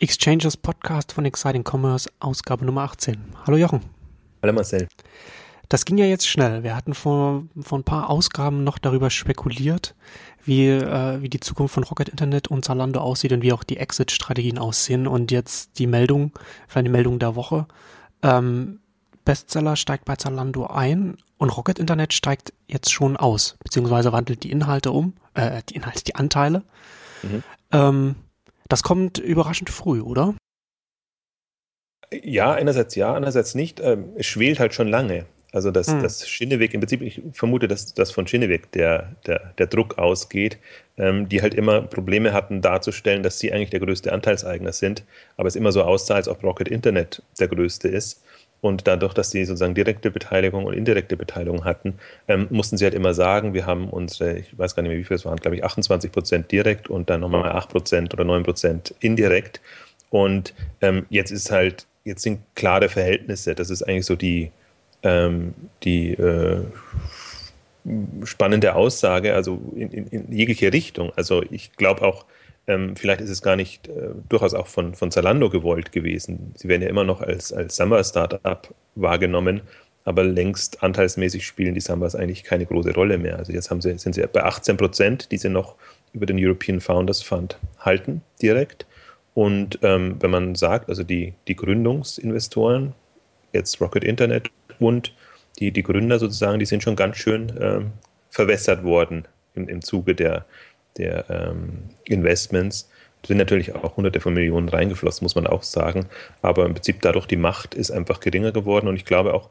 Exchanges Podcast von Exciting Commerce, Ausgabe Nummer 18. Hallo Jochen. Hallo Marcel. Das ging ja jetzt schnell. Wir hatten vor, vor ein paar Ausgaben noch darüber spekuliert, wie, äh, wie die Zukunft von Rocket Internet und Zalando aussieht und wie auch die Exit-Strategien aussehen. Und jetzt die Meldung, vielleicht die Meldung der Woche. Ähm, Bestseller steigt bei Zalando ein und Rocket Internet steigt jetzt schon aus, beziehungsweise wandelt die Inhalte um, äh, die Inhalte, die Anteile. Mhm. Ähm, das kommt überraschend früh, oder? Ja, einerseits ja, andererseits nicht. Ähm, es schwelt halt schon lange. Also dass, hm. dass Schinneweg, im Prinzip, ich vermute, dass, dass von Schinneweg der, der, der Druck ausgeht, ähm, die halt immer Probleme hatten darzustellen, dass sie eigentlich der größte Anteilseigner sind, aber es immer so aussah, als ob Rocket Internet der größte ist. Und dadurch, dass sie sozusagen direkte Beteiligung und indirekte Beteiligung hatten, ähm, mussten sie halt immer sagen, wir haben unsere, ich weiß gar nicht mehr, wie viel es waren, glaube ich, 28 Prozent direkt und dann nochmal 8 Prozent oder 9 Prozent indirekt. Und ähm, jetzt ist halt, jetzt sind klare Verhältnisse. Das ist eigentlich so die, ähm, die äh, spannende Aussage, also in, in, in jegliche Richtung. Also ich glaube auch, ähm, vielleicht ist es gar nicht äh, durchaus auch von, von Zalando gewollt gewesen. Sie werden ja immer noch als, als Samba-Startup wahrgenommen, aber längst anteilsmäßig spielen die Sambas eigentlich keine große Rolle mehr. Also jetzt haben sie, sind sie bei 18 Prozent, die sie noch über den European Founders Fund halten, direkt. Und ähm, wenn man sagt, also die, die Gründungsinvestoren, jetzt Rocket Internet und die, die Gründer sozusagen, die sind schon ganz schön ähm, verwässert worden im, im Zuge der, der ähm, Investments sind natürlich auch hunderte von Millionen reingeflossen, muss man auch sagen. Aber im Prinzip dadurch die Macht ist einfach geringer geworden und ich glaube auch,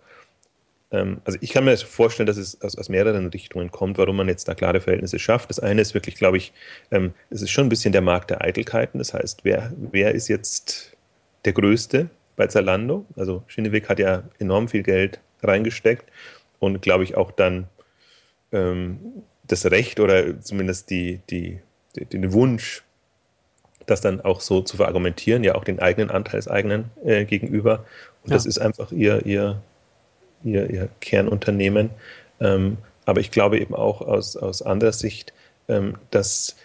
ähm, also ich kann mir vorstellen, dass es aus, aus, mehreren Richtungen kommt, warum man jetzt da klare Verhältnisse schafft. Das eine ist wirklich, glaube ich, ähm, es ist schon ein bisschen der Markt der Eitelkeiten. Das heißt, wer, wer ist jetzt der Größte bei Zalando? Also Schinneweg hat ja enorm viel Geld reingesteckt und glaube ich auch dann ähm, das Recht oder zumindest die, die, den Wunsch, das dann auch so zu verargumentieren, ja auch den eigenen Anteilseigenen äh, gegenüber. Und ja. das ist einfach ihr, ihr, ihr, ihr Kernunternehmen. Ähm, aber ich glaube eben auch aus, aus anderer Sicht, ähm, dass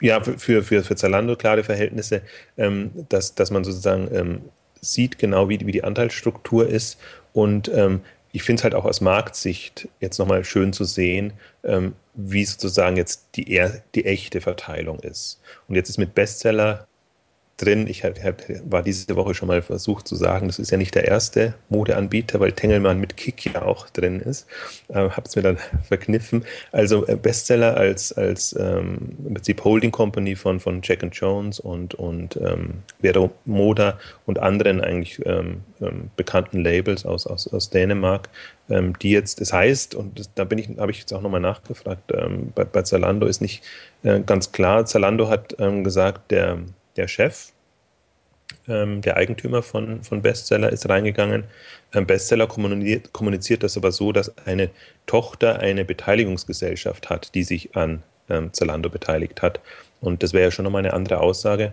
ja für, für, für Zalando klare Verhältnisse, ähm, dass, dass man sozusagen ähm, sieht genau, wie, wie die Anteilsstruktur ist und ähm, ich finde es halt auch aus Marktsicht jetzt nochmal schön zu sehen, ähm, wie sozusagen jetzt die, die echte Verteilung ist. Und jetzt ist mit Bestseller drin. Ich hab, war diese Woche schon mal versucht zu sagen, das ist ja nicht der erste Modeanbieter, weil Tengelmann mit Kick ja auch drin ist. Äh, es mir dann verkniffen. Also äh, Bestseller als, als ähm, im Prinzip Holding Company von, von Jack and Jones und, und ähm, Vero Moda und anderen eigentlich ähm, ähm, bekannten Labels aus, aus, aus Dänemark, ähm, die jetzt, es das heißt, und das, da bin ich, habe ich jetzt auch nochmal nachgefragt, ähm, bei, bei Zalando ist nicht äh, ganz klar. Zalando hat gesagt, der der Chef, ähm, der Eigentümer von, von Bestseller, ist reingegangen. Ähm, Bestseller kommuniziert, kommuniziert das aber so, dass eine Tochter eine Beteiligungsgesellschaft hat, die sich an ähm, Zalando beteiligt hat. Und das wäre ja schon nochmal eine andere Aussage,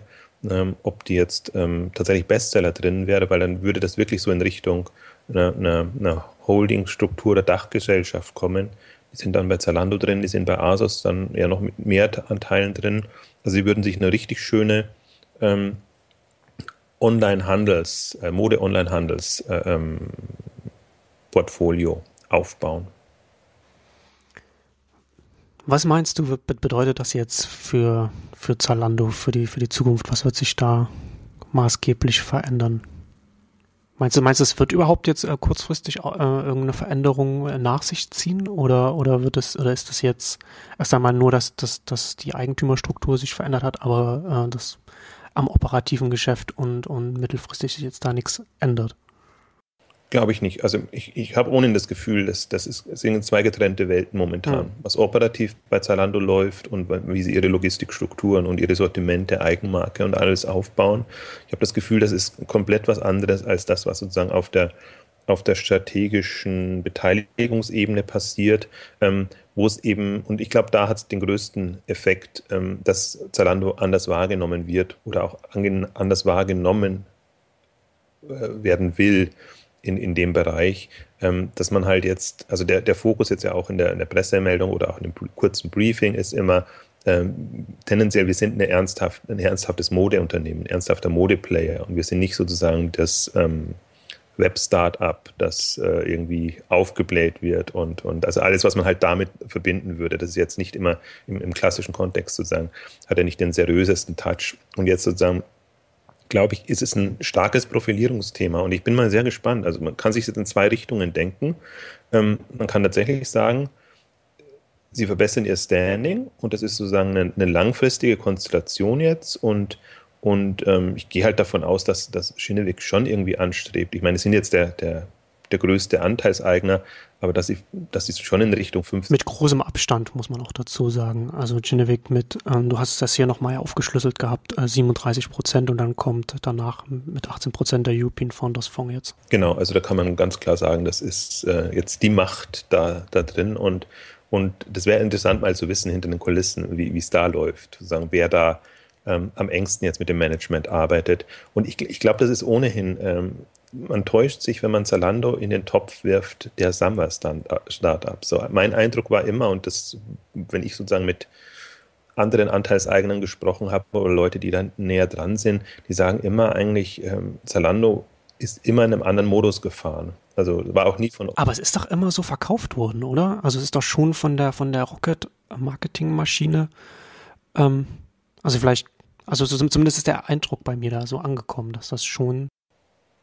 ähm, ob die jetzt ähm, tatsächlich Bestseller drin wäre, weil dann würde das wirklich so in Richtung einer, einer, einer Holding-Struktur oder Dachgesellschaft kommen. Die sind dann bei Zalando drin, die sind bei Asos dann ja noch mit mehr Anteilen drin. Also sie würden sich eine richtig schöne ähm, Online-Handels, äh, Mode-Online-Handels-Portfolio äh, ähm, aufbauen. Was meinst du, bedeutet das jetzt für, für Zalando, für die, für die Zukunft? Was wird sich da maßgeblich verändern? Meinst du, meinst du, es wird überhaupt jetzt äh, kurzfristig äh, irgendeine Veränderung äh, nach sich ziehen oder, oder wird es, oder ist das jetzt erst einmal nur, dass, dass, dass die Eigentümerstruktur sich verändert hat, aber äh, das am operativen Geschäft und, und mittelfristig sich jetzt da nichts ändert. Glaube ich nicht. Also ich, ich habe ohnehin das Gefühl, dass das ist, es sind zwei getrennte Welten momentan. Mhm. Was operativ bei Zalando läuft und wie sie ihre Logistikstrukturen und ihre Sortimente, Eigenmarke und alles aufbauen. Ich habe das Gefühl, das ist komplett was anderes als das, was sozusagen auf der auf der strategischen Beteiligungsebene passiert, ähm, wo es eben, und ich glaube, da hat es den größten Effekt, ähm, dass Zalando anders wahrgenommen wird oder auch anders wahrgenommen äh, werden will in, in dem Bereich, ähm, dass man halt jetzt, also der, der Fokus jetzt ja auch in der, in der Pressemeldung oder auch in dem kurzen Briefing ist immer, ähm, tendenziell, wir sind eine ernsthaft, ein ernsthaftes Modeunternehmen, ein ernsthafter Modeplayer und wir sind nicht sozusagen das ähm, Web-Startup, das äh, irgendwie aufgebläht wird und, und also alles, was man halt damit verbinden würde, das ist jetzt nicht immer im, im klassischen Kontext sozusagen, hat er nicht den seriösesten Touch. Und jetzt sozusagen glaube ich, ist es ein starkes Profilierungsthema und ich bin mal sehr gespannt. Also man kann sich jetzt in zwei Richtungen denken. Ähm, man kann tatsächlich sagen, sie verbessern ihr Standing und das ist sozusagen eine, eine langfristige Konstellation jetzt und und ähm, ich gehe halt davon aus, dass, dass Schinewig schon irgendwie anstrebt. Ich meine, sie sind jetzt der, der, der größte Anteilseigner, aber dass sie, dass sie schon in Richtung 50. Mit großem Abstand, muss man auch dazu sagen. Also Genevik mit, ähm, du hast das hier nochmal aufgeschlüsselt gehabt, äh, 37 Prozent und dann kommt danach mit 18 Prozent der European Founders Fonds jetzt. Genau, also da kann man ganz klar sagen, das ist äh, jetzt die Macht da, da drin und und das wäre interessant mal zu wissen hinter den Kulissen, wie es da läuft, sozusagen, wer da ähm, am engsten jetzt mit dem Management arbeitet. Und ich, ich glaube, das ist ohnehin, ähm, man täuscht sich, wenn man Zalando in den Topf wirft, der Samba-Startup. So, mein Eindruck war immer, und das, wenn ich sozusagen mit anderen Anteilseignern gesprochen habe oder Leute, die dann näher dran sind, die sagen immer eigentlich, ähm, Zalando ist immer in einem anderen Modus gefahren. Also war auch nie von. Aber es ist doch immer so verkauft worden, oder? Also es ist doch schon von der von der Rocket Marketing Maschine. Ähm, also vielleicht, also zumindest ist der Eindruck bei mir da so angekommen, dass das schon.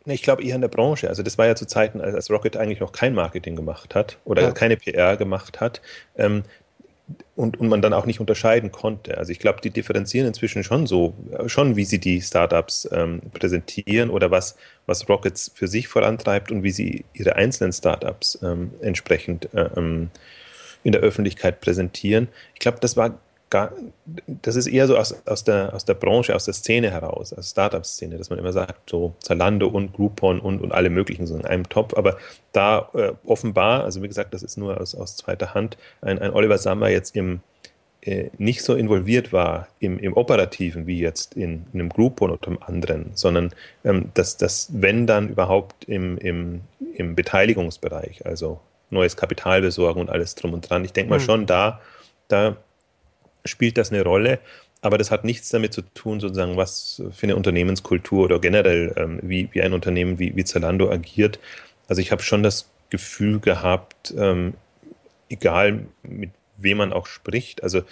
Ich glaube eher in der Branche. Also das war ja zu Zeiten, als Rocket eigentlich noch kein Marketing gemacht hat oder ja. keine PR gemacht hat. Ähm, und, und man dann auch nicht unterscheiden konnte. Also ich glaube, die differenzieren inzwischen schon so, schon wie sie die Startups ähm, präsentieren oder was, was Rockets für sich vorantreibt und wie sie ihre einzelnen Startups ähm, entsprechend äh, ähm, in der Öffentlichkeit präsentieren. Ich glaube, das war gar, das ist eher so aus, aus, der, aus der Branche, aus der Szene heraus, aus Startup-Szene, dass man immer sagt, so Zalando und Groupon und, und alle möglichen so in einem Topf. Aber da äh, offenbar, also wie gesagt, das ist nur aus, aus zweiter Hand, ein, ein Oliver Sammer jetzt im äh, nicht so involviert war im, im Operativen wie jetzt in, in einem Groupon oder einem anderen, sondern ähm, dass das, wenn dann überhaupt im, im, im Beteiligungsbereich, also neues Kapital besorgen und alles drum und dran. Ich denke mal mhm. schon da, da spielt das eine Rolle. Aber das hat nichts damit zu tun, sozusagen, was für eine Unternehmenskultur oder generell, ähm, wie, wie ein Unternehmen wie, wie Zalando agiert. Also ich habe schon das Gefühl gehabt, ähm, egal mit wem man auch spricht, also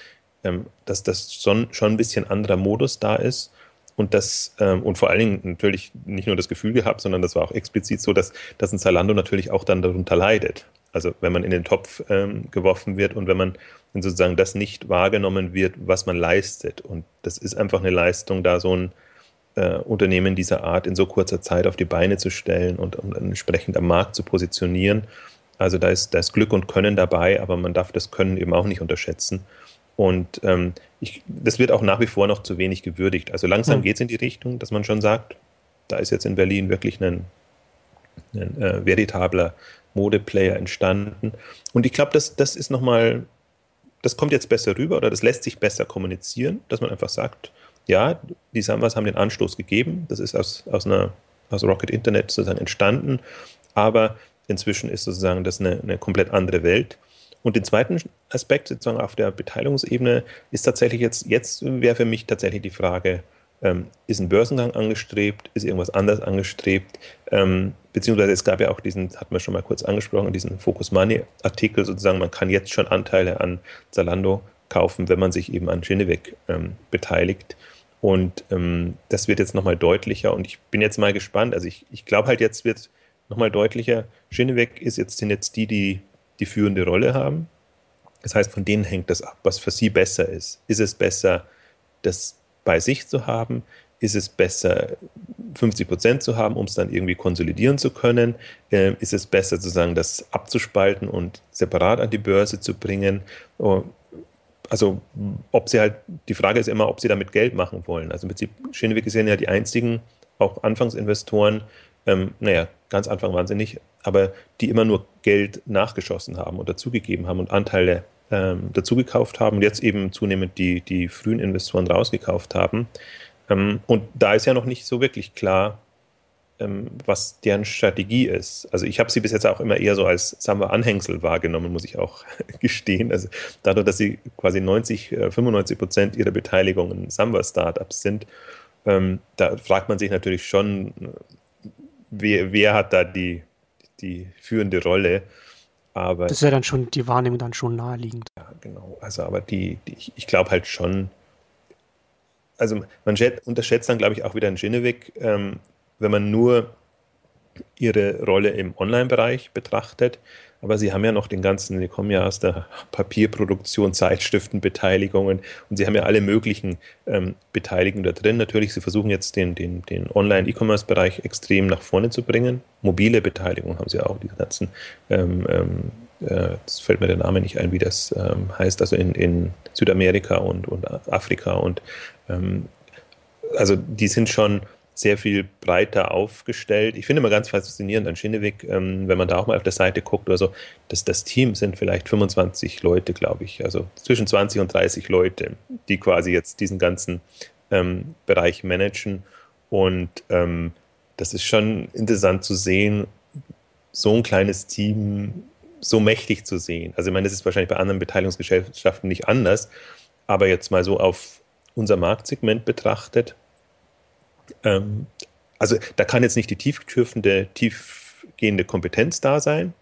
ähm, dass das schon, schon ein bisschen anderer Modus da ist und das ähm, und vor allen Dingen natürlich nicht nur das Gefühl gehabt, sondern das war auch explizit so, dass, dass ein Zalando natürlich auch dann darunter leidet. Also wenn man in den Topf ähm, geworfen wird und wenn man wenn sozusagen das nicht wahrgenommen wird, was man leistet. Und das ist einfach eine Leistung, da so ein äh, Unternehmen dieser Art in so kurzer Zeit auf die Beine zu stellen und, und entsprechend am Markt zu positionieren. Also da ist, da ist Glück und Können dabei, aber man darf das Können eben auch nicht unterschätzen. Und ähm, ich, das wird auch nach wie vor noch zu wenig gewürdigt. Also langsam mhm. geht es in die Richtung, dass man schon sagt, da ist jetzt in Berlin wirklich ein, ein äh, veritabler Modeplayer entstanden. Und ich glaube, das, das ist nochmal das kommt jetzt besser rüber oder das lässt sich besser kommunizieren, dass man einfach sagt, ja, die Sambas haben den Anstoß gegeben, das ist aus, aus, einer, aus Rocket Internet sozusagen entstanden, aber inzwischen ist sozusagen das eine, eine komplett andere Welt. Und den zweiten Aspekt sozusagen auf der Beteiligungsebene ist tatsächlich jetzt, jetzt wäre für mich tatsächlich die Frage, ähm, ist ein Börsengang angestrebt? Ist irgendwas anderes angestrebt? Ähm, beziehungsweise es gab ja auch diesen, hatten wir schon mal kurz angesprochen, diesen Focus Money Artikel sozusagen, man kann jetzt schon Anteile an Zalando kaufen, wenn man sich eben an Genevec ähm, beteiligt. Und ähm, das wird jetzt nochmal deutlicher und ich bin jetzt mal gespannt. Also ich, ich glaube halt, jetzt wird nochmal deutlicher. Genevec ist jetzt, sind jetzt die, die die führende Rolle haben. Das heißt, von denen hängt das ab, was für sie besser ist. Ist es besser, das bei sich zu haben? Ist es besser, 50 Prozent zu haben, um es dann irgendwie konsolidieren zu können? Ähm, ist es besser, sozusagen das abzuspalten und separat an die Börse zu bringen? Oh, also, ob sie halt, die Frage ist immer, ob sie damit Geld machen wollen. Also, im Prinzip, Scheneweg sind ja die einzigen, auch Anfangsinvestoren, ähm, naja, ganz Anfang waren sie nicht, aber die immer nur Geld nachgeschossen haben und dazugegeben haben und Anteile ähm, dazu gekauft haben und jetzt eben zunehmend die, die frühen Investoren rausgekauft haben. Ähm, und da ist ja noch nicht so wirklich klar, ähm, was deren Strategie ist. Also ich habe sie bis jetzt auch immer eher so als Samba-Anhängsel wahrgenommen, muss ich auch gestehen. Also dadurch, dass sie quasi 90, 95 äh, Prozent ihrer Beteiligungen Samba-Startups sind, ähm, da fragt man sich natürlich schon, wer, wer hat da die, die führende Rolle. Aber, das ist ja dann schon die Wahrnehmung dann schon naheliegend. Ja, genau. Also, aber die, die ich, ich glaube halt schon, also man unterschätzt dann, glaube ich, auch wieder in Genevik, ähm, wenn man nur ihre Rolle im Online-Bereich betrachtet. Aber sie haben ja noch den ganzen, die kommen ja aus der Papierproduktion, Zeitschriftenbeteiligungen und sie haben ja alle möglichen ähm, Beteiligungen da drin. Natürlich, sie versuchen jetzt den, den, den Online-E-Commerce-Bereich extrem nach vorne zu bringen. Mobile Beteiligung haben sie auch, die ganzen, ähm, ähm, äh, das fällt mir der Name nicht ein, wie das ähm, heißt, also in, in Südamerika und, und Afrika und ähm, also die sind schon sehr viel breiter aufgestellt. Ich finde immer ganz faszinierend an Schinneweg, ähm, wenn man da auch mal auf der Seite guckt oder so, dass das Team sind vielleicht 25 Leute, glaube ich, also zwischen 20 und 30 Leute, die quasi jetzt diesen ganzen ähm, Bereich managen. Und ähm, das ist schon interessant zu sehen, so ein kleines Team so mächtig zu sehen. Also ich meine, das ist wahrscheinlich bei anderen Beteiligungsgesellschaften nicht anders, aber jetzt mal so auf unser Marktsegment betrachtet, ähm, also da kann jetzt nicht die tiefgreifende, tiefgehende Kompetenz da sein,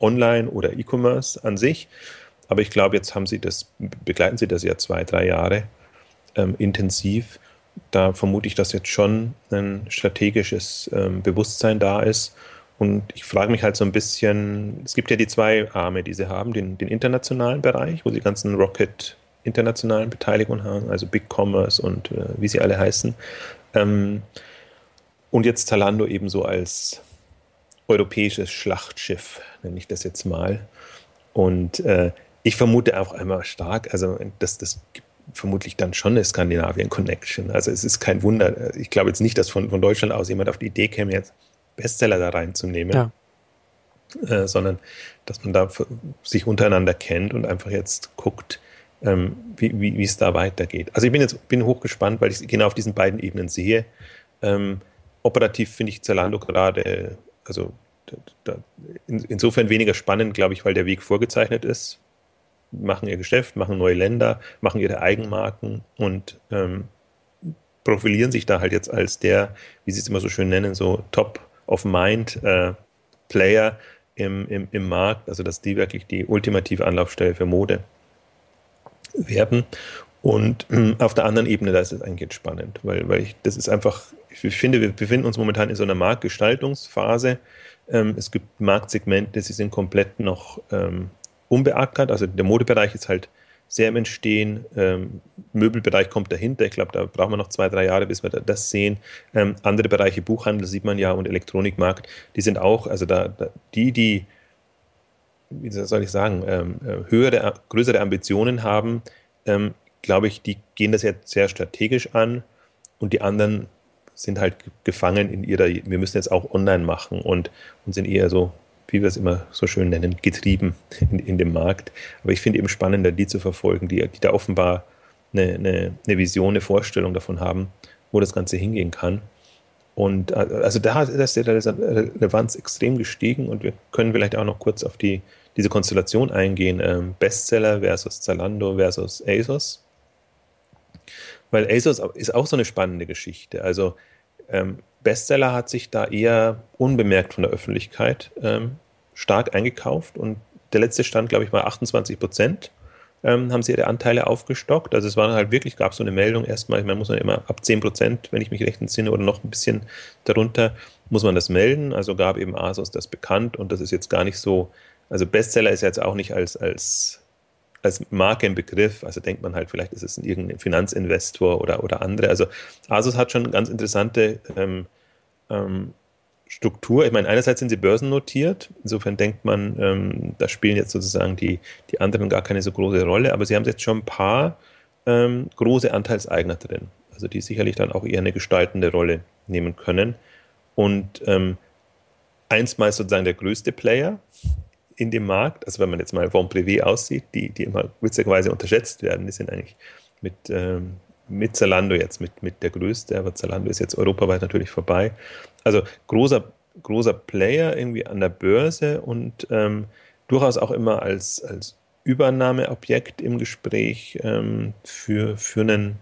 online oder E-Commerce an sich. Aber ich glaube, jetzt haben Sie das, begleiten Sie das ja zwei, drei Jahre ähm, intensiv. Da vermute ich, dass jetzt schon ein strategisches ähm, Bewusstsein da ist. Und ich frage mich halt so ein bisschen, es gibt ja die zwei Arme, die Sie haben, den, den internationalen Bereich, wo Sie ganzen Rocket internationalen Beteiligungen haben, also Big Commerce und äh, wie sie alle heißen. Ähm, und jetzt Zalando ebenso als europäisches Schlachtschiff, nenne ich das jetzt mal. Und äh, ich vermute auch einmal stark, also dass das gibt vermutlich dann schon eine Skandinavien-Connection. Also es ist kein Wunder. Ich glaube jetzt nicht, dass von, von Deutschland aus jemand auf die Idee käme, jetzt Bestseller da reinzunehmen. Ja. Äh, sondern dass man da sich untereinander kennt und einfach jetzt guckt, ähm, wie, wie, es da weitergeht. Also ich bin jetzt bin hochgespannt, weil ich genau auf diesen beiden Ebenen sehe. Ähm, operativ finde ich Zalando gerade, also da, in, insofern weniger spannend, glaube ich, weil der Weg vorgezeichnet ist. Machen ihr Geschäft, machen neue Länder, machen ihre Eigenmarken und ähm, profilieren sich da halt jetzt als der, wie sie es immer so schön nennen, so Top of Mind äh, Player im, im, im Markt, also dass die wirklich die ultimative Anlaufstelle für Mode werden. Und ähm, auf der anderen Ebene, da ist es eigentlich spannend, weil, weil ich, das ist einfach, ich finde, wir befinden uns momentan in so einer Marktgestaltungsphase. Ähm, es gibt Marktsegmente, die sind komplett noch ähm, unbeackert. Also der Modebereich ist halt sehr im Entstehen. Ähm, Möbelbereich kommt dahinter. Ich glaube, da brauchen wir noch zwei, drei Jahre, bis wir das sehen. Andere Bereiche, Buchhandel sieht man ja und Elektronikmarkt, die sind auch, also da die, die wie soll ich sagen, ähm, äh, größere Ambitionen haben, ähm, glaube ich, die gehen das jetzt sehr strategisch an und die anderen sind halt gefangen in ihrer, wir müssen jetzt auch online machen und, und sind eher so, wie wir es immer so schön nennen, getrieben in, in dem Markt. Aber ich finde eben spannender, die zu verfolgen, die, die da offenbar eine, eine, eine Vision, eine Vorstellung davon haben, wo das Ganze hingehen kann. Und äh, also da ist die Relevanz extrem gestiegen und wir können vielleicht auch noch kurz auf die diese Konstellation eingehen, ähm, Bestseller versus Zalando versus ASOS. Weil ASOS ist auch so eine spannende Geschichte. Also ähm, Bestseller hat sich da eher unbemerkt von der Öffentlichkeit ähm, stark eingekauft und der letzte Stand, glaube ich, bei 28 Prozent ähm, haben sie ihre Anteile aufgestockt. Also es war halt wirklich, gab so eine Meldung erstmal, meine, muss man immer ab 10 Prozent, wenn ich mich recht entsinne, oder noch ein bisschen darunter, muss man das melden. Also gab eben ASOS das bekannt und das ist jetzt gar nicht so also Bestseller ist jetzt auch nicht als, als, als Marke im Begriff. Also denkt man halt, vielleicht ist es irgendein Finanzinvestor oder, oder andere. Also Asus hat schon eine ganz interessante ähm, ähm, Struktur. Ich meine, einerseits sind sie börsennotiert. Insofern denkt man, ähm, da spielen jetzt sozusagen die, die anderen gar keine so große Rolle. Aber sie haben jetzt schon ein paar ähm, große Anteilseigner drin. Also die sicherlich dann auch eher eine gestaltende Rolle nehmen können. Und ähm, einstmals sozusagen der größte Player in dem Markt, also wenn man jetzt mal vom Privé aussieht, die, die immer witzigerweise unterschätzt werden, die sind eigentlich mit, ähm, mit Zalando jetzt mit, mit der größte, aber Zalando ist jetzt europaweit natürlich vorbei. Also großer, großer Player irgendwie an der Börse und ähm, durchaus auch immer als, als Übernahmeobjekt im Gespräch ähm, für, für einen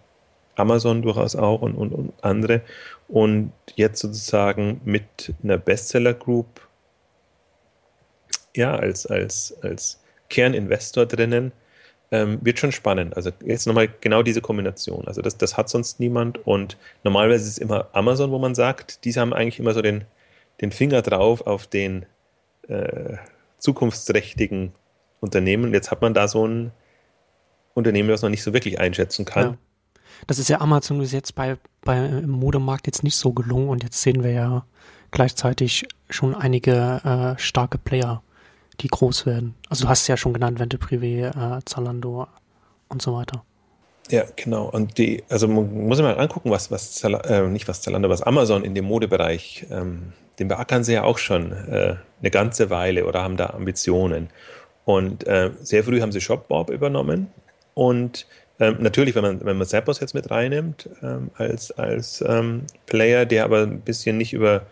Amazon durchaus auch und, und, und andere. Und jetzt sozusagen mit einer Bestseller Group ja, als, als, als Kerninvestor drinnen, ähm, wird schon spannend. Also jetzt nochmal genau diese Kombination. Also das, das hat sonst niemand und normalerweise ist es immer Amazon, wo man sagt, die haben eigentlich immer so den, den Finger drauf auf den äh, zukunftsträchtigen Unternehmen. Jetzt hat man da so ein Unternehmen, das man nicht so wirklich einschätzen kann. Ja. Das ist ja Amazon ist jetzt bei, bei im Modemarkt jetzt nicht so gelungen und jetzt sehen wir ja gleichzeitig schon einige äh, starke Player die groß werden. Also du hast es ja schon genannt, Vente Privé, äh, Zalando und so weiter. Ja, genau. Und die, also man muss sich mal angucken, was, was Zalando, äh, nicht was Zalando, was Amazon in dem Modebereich, ähm, den beackern sie ja auch schon äh, eine ganze Weile oder haben da Ambitionen. Und äh, sehr früh haben sie Shopbob übernommen. Und ähm, natürlich, wenn man, wenn man Zappos jetzt mit reinnimmt, ähm, als, als ähm, Player, der aber ein bisschen nicht über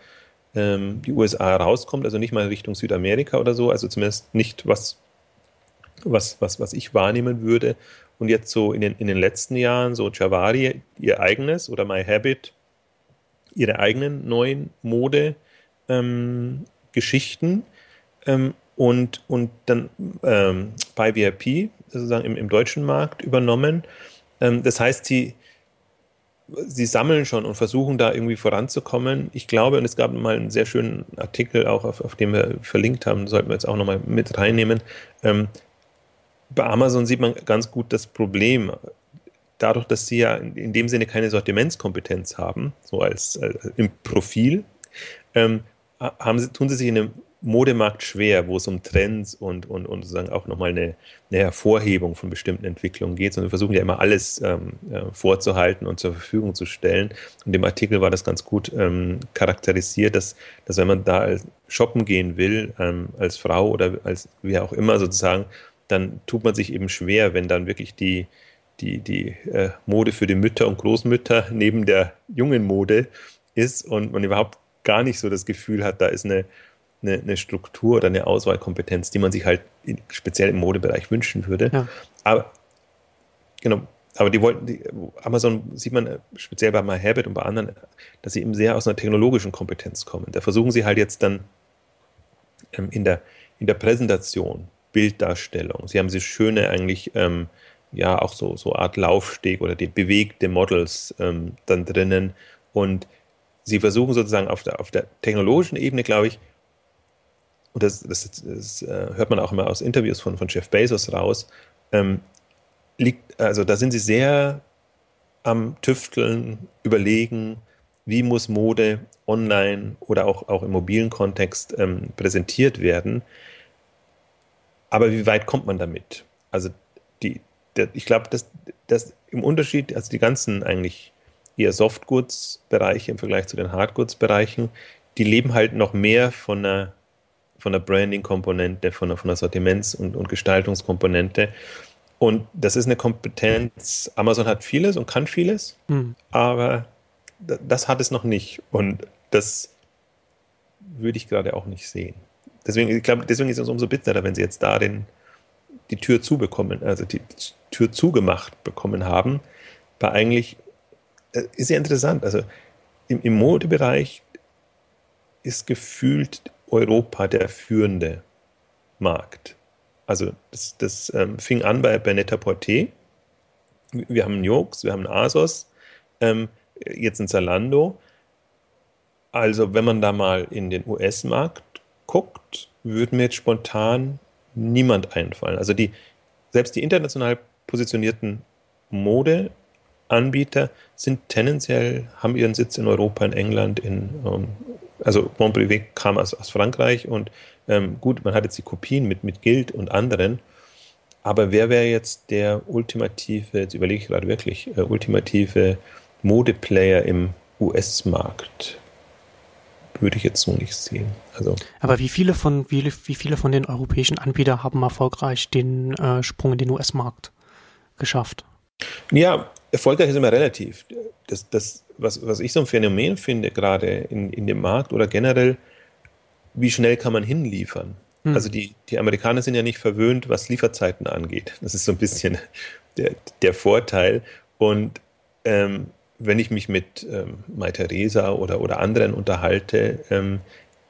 ähm, die USA rauskommt, also nicht mal Richtung Südamerika oder so, also zumindest nicht was, was, was, was ich wahrnehmen würde. Und jetzt so in den, in den letzten Jahren, so Javari, ihr eigenes oder My Habit, ihre eigenen neuen Mode-Geschichten ähm, und, und dann ähm, bei VIP sozusagen im, im deutschen Markt übernommen. Ähm, das heißt, sie, sie sammeln schon und versuchen da irgendwie voranzukommen. Ich glaube, und es gab mal einen sehr schönen Artikel auch, auf, auf dem wir verlinkt haben, sollten wir jetzt auch nochmal mit reinnehmen. Ähm, bei Amazon sieht man ganz gut das Problem. Dadurch, dass sie ja in dem Sinne keine Sortimentskompetenz haben, so als, als im Profil, ähm, haben sie, tun sie sich in einem Modemarkt schwer, wo es um Trends und, und, und sozusagen auch nochmal eine, eine Hervorhebung von bestimmten Entwicklungen geht, sondern wir versuchen ja immer alles ähm, äh, vorzuhalten und zur Verfügung zu stellen. Und im Artikel war das ganz gut ähm, charakterisiert, dass, dass wenn man da shoppen gehen will, ähm, als Frau oder als wie auch immer sozusagen, dann tut man sich eben schwer, wenn dann wirklich die, die, die äh, Mode für die Mütter und Großmütter neben der jungen Mode ist und man überhaupt gar nicht so das Gefühl hat, da ist eine eine, eine, Struktur oder eine Auswahlkompetenz, die man sich halt in, speziell im Modebereich wünschen würde. Ja. Aber genau, aber die wollten, die, Amazon sieht man speziell bei MyHabit und bei anderen, dass sie eben sehr aus einer technologischen Kompetenz kommen. Da versuchen sie halt jetzt dann ähm, in, der, in der Präsentation, Bilddarstellung, sie haben sie schöne eigentlich, ähm, ja, auch so, so Art Laufsteg oder die bewegte Models ähm, dann drinnen und sie versuchen sozusagen auf der, auf der technologischen Ebene, glaube ich, und das, das, das äh, hört man auch immer aus Interviews von, von Jeff Bezos raus, ähm, liegt, also da sind sie sehr am Tüfteln, überlegen, wie muss Mode online oder auch, auch im mobilen Kontext ähm, präsentiert werden. Aber wie weit kommt man damit? Also die, der, ich glaube, dass, dass im Unterschied, also die ganzen eigentlich eher Softgoods-Bereiche im Vergleich zu den Hardgoods-Bereichen, die leben halt noch mehr von einer von der Branding-Komponente, von der, von der Sortiments- und, und Gestaltungskomponente. Und das ist eine Kompetenz. Amazon hat vieles und kann vieles, mhm. aber das hat es noch nicht. Und das würde ich gerade auch nicht sehen. Deswegen, ich glaube, deswegen ist es umso bitterer, wenn sie jetzt da den, die Tür zubekommen, also die Tür zugemacht bekommen haben. Weil eigentlich äh, ist ja interessant. Also im, im Modebereich ist gefühlt Europa der führende Markt. Also das, das ähm, fing an bei, bei Net-a-Porter. Wir haben Jokes, wir haben Asos, ähm, jetzt ein Zalando. Also wenn man da mal in den US-Markt guckt, würde mir jetzt spontan niemand einfallen. Also die, selbst die international positionierten Modeanbieter sind tendenziell, haben ihren Sitz in Europa, in England, in ähm, also Montpellier kam aus, aus Frankreich und ähm, gut, man hat jetzt die Kopien mit, mit Guild und anderen, aber wer wäre jetzt der ultimative, jetzt überlege ich gerade wirklich, äh, ultimative Modeplayer im US-Markt? Würde ich jetzt so nicht sehen. Also, aber wie viele von wie, wie viele von den europäischen Anbietern haben erfolgreich den äh, Sprung in den US-Markt geschafft? Ja, erfolgreich ist immer relativ. Das, das, was, was ich so ein Phänomen finde, gerade in, in dem Markt oder generell, wie schnell kann man hinliefern? Hm. Also die, die Amerikaner sind ja nicht verwöhnt, was Lieferzeiten angeht. Das ist so ein bisschen der, der Vorteil. Und ähm, wenn ich mich mit ähm, Mai Theresa oder, oder anderen unterhalte, ähm,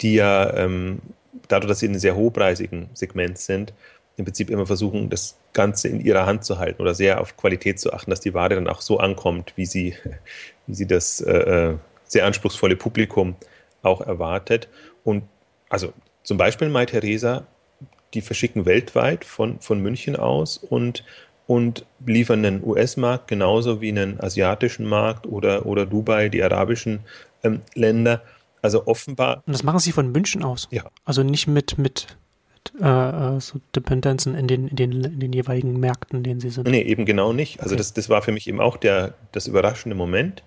die ja ähm, dadurch, dass sie in einem sehr hochpreisigen Segment sind, im Prinzip immer versuchen, das Ganze in ihrer Hand zu halten oder sehr auf Qualität zu achten, dass die Ware dann auch so ankommt, wie sie, wie sie das äh, äh, sehr anspruchsvolle Publikum auch erwartet. Und also zum Beispiel Mai Theresa, die verschicken weltweit von, von München aus und, und liefern einen US-Markt genauso wie einen asiatischen Markt oder, oder Dubai, die arabischen ähm, Länder. Also offenbar. Und das machen sie von München aus? Ja. Also nicht mit, mit äh, äh, so Dependenzen in den, in, den, in den jeweiligen Märkten, in denen sie sind. Nee, eben genau nicht. Also okay. das, das war für mich eben auch der, das überraschende Moment.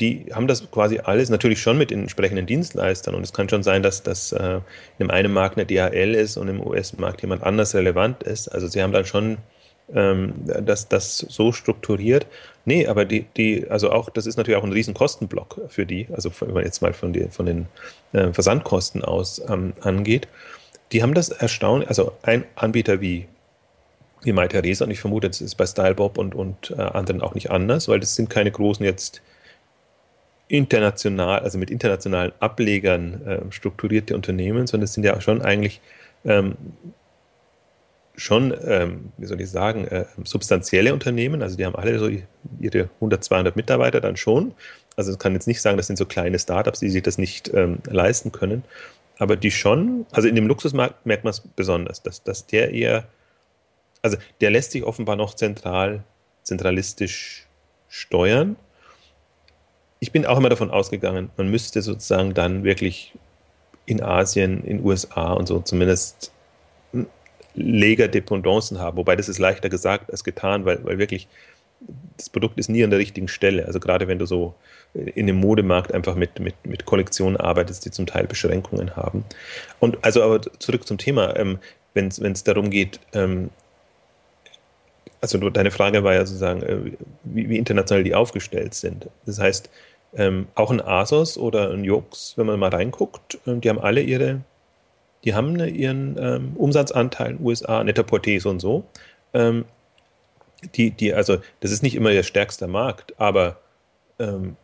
Die haben das quasi alles natürlich schon mit den entsprechenden Dienstleistern und es kann schon sein, dass das äh, in dem einen Markt eine DHL ist und im US-Markt jemand anders relevant ist. Also sie haben dann schon ähm, das, das so strukturiert. Nee, aber die, die, also auch, das ist natürlich auch ein riesen Kostenblock für die, also wenn man jetzt mal von, die, von den äh, Versandkosten aus ähm, angeht die haben das erstaunlich, also ein Anbieter wie, wie Mai und ich vermute, das ist bei Stylebob und, und äh, anderen auch nicht anders, weil das sind keine großen jetzt international, also mit internationalen Ablegern äh, strukturierte Unternehmen, sondern es sind ja schon eigentlich ähm, schon, ähm, wie soll ich sagen, äh, substanzielle Unternehmen. Also die haben alle so ihre 100, 200 Mitarbeiter dann schon. Also ich kann jetzt nicht sagen, das sind so kleine Startups, die sich das nicht ähm, leisten können aber die schon, also in dem Luxusmarkt merkt man es besonders, dass, dass der eher, also der lässt sich offenbar noch zentral, zentralistisch steuern. Ich bin auch immer davon ausgegangen, man müsste sozusagen dann wirklich in Asien, in USA und so zumindest Leger-Dependancen haben, wobei das ist leichter gesagt als getan, weil, weil wirklich das Produkt ist nie an der richtigen Stelle. Also gerade wenn du so in dem Modemarkt einfach mit, mit, mit Kollektionen arbeitest, die zum Teil Beschränkungen haben. Und also aber zurück zum Thema, ähm, wenn es darum geht, ähm, also deine Frage war ja sozusagen, äh, wie, wie, international die aufgestellt sind. Das heißt, ähm, auch ein Asos oder ein Jux, wenn man mal reinguckt, äh, die haben alle ihre, die haben ihren ähm, Umsatzanteil in den USA, Net-a-Porter so und so. Die, die, also das ist nicht immer der stärkste Markt, aber ähm,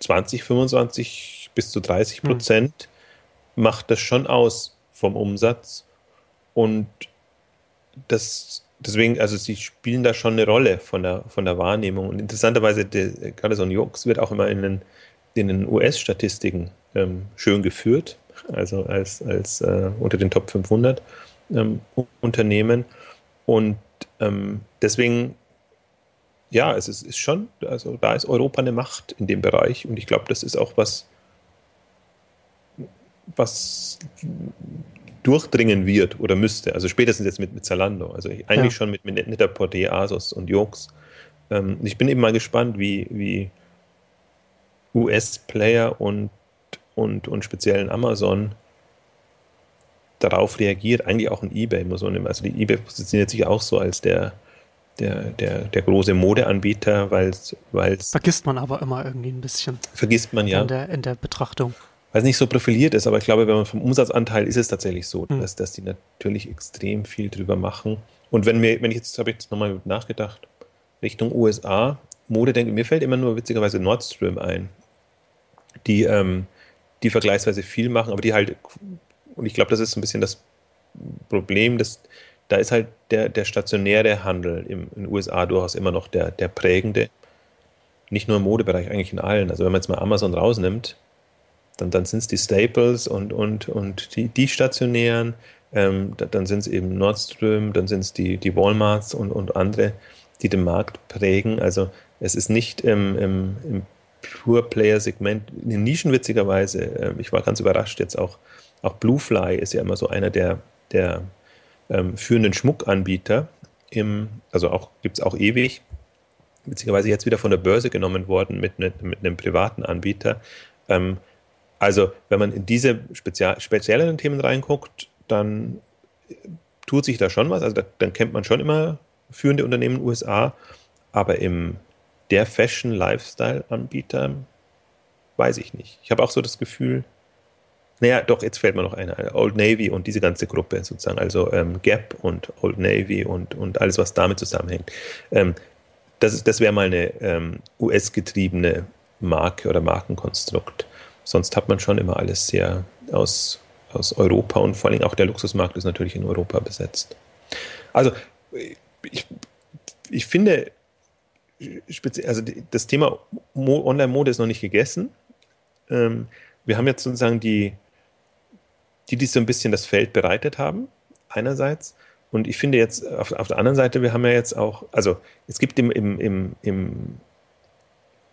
20, 25 bis zu 30 hm. Prozent hm. macht das schon aus vom Umsatz. Und das, deswegen, also sie spielen da schon eine Rolle von der, von der Wahrnehmung. Und interessanterweise, der, gerade so ein Jux wird auch immer in den, in den US-Statistiken ähm, schön geführt, also als, als äh, unter den Top 500 ähm, Unternehmen. Und ähm, deswegen ja, es ist, ist schon, also da ist Europa eine Macht in dem Bereich und ich glaube, das ist auch was, was durchdringen wird oder müsste. Also spätestens jetzt mit, mit Zalando. Also eigentlich ja. schon mit, mit Net-a-Porter, Asos und Jokes. Ähm, ich bin eben mal gespannt, wie, wie US-Player und, und, und speziell Amazon darauf reagiert. Eigentlich auch ein eBay, muss man nehmen. Also die eBay positioniert sich auch so als der der, der, der große Modeanbieter, weil es. Vergisst man aber immer irgendwie ein bisschen. Vergisst man ja. In der, in der Betrachtung. Weil es nicht so profiliert ist, aber ich glaube, wenn man vom Umsatzanteil ist es tatsächlich so, mhm. dass, dass die natürlich extrem viel drüber machen. Und wenn mir, wenn ich jetzt, habe ich jetzt nochmal nachgedacht, Richtung USA, Mode denke, mir fällt immer nur witzigerweise Nordstream ein, die, ähm, die vergleichsweise viel machen, aber die halt, und ich glaube, das ist ein bisschen das Problem, dass da ist halt der, der stationäre Handel im, in den USA durchaus immer noch der, der prägende. Nicht nur im Modebereich, eigentlich in allen. Also wenn man jetzt mal Amazon rausnimmt, dann, dann sind es die Staples und, und, und die, die stationären, ähm, dann sind es eben Nordstrom, dann sind es die, die Walmarts und, und andere, die den Markt prägen. Also es ist nicht im, im, im Pure-Player-Segment, in den Nischen witzigerweise, äh, ich war ganz überrascht jetzt auch, auch Bluefly ist ja immer so einer der, der ähm, führenden Schmuckanbieter. Im, also auch gibt es auch ewig, beziehungsweise jetzt wieder von der Börse genommen worden mit, ne, mit einem privaten Anbieter. Ähm, also wenn man in diese spezial, spezielleren Themen reinguckt, dann tut sich da schon was. Also da, dann kennt man schon immer führende Unternehmen in den USA, aber im, der Fashion-Lifestyle-Anbieter, weiß ich nicht. Ich habe auch so das Gefühl, naja, doch, jetzt fällt mir noch einer. Old Navy und diese ganze Gruppe sozusagen, also ähm, Gap und Old Navy und, und alles, was damit zusammenhängt. Ähm, das das wäre mal eine ähm, US-getriebene Marke oder Markenkonstrukt. Sonst hat man schon immer alles sehr aus, aus Europa und vor allem auch der Luxusmarkt ist natürlich in Europa besetzt. Also ich, ich finde, also das Thema Online-Mode ist noch nicht gegessen. Ähm, wir haben jetzt sozusagen die, die, die so ein bisschen das Feld bereitet haben, einerseits. Und ich finde jetzt auf, auf der anderen Seite, wir haben ja jetzt auch, also es gibt im, im, im, im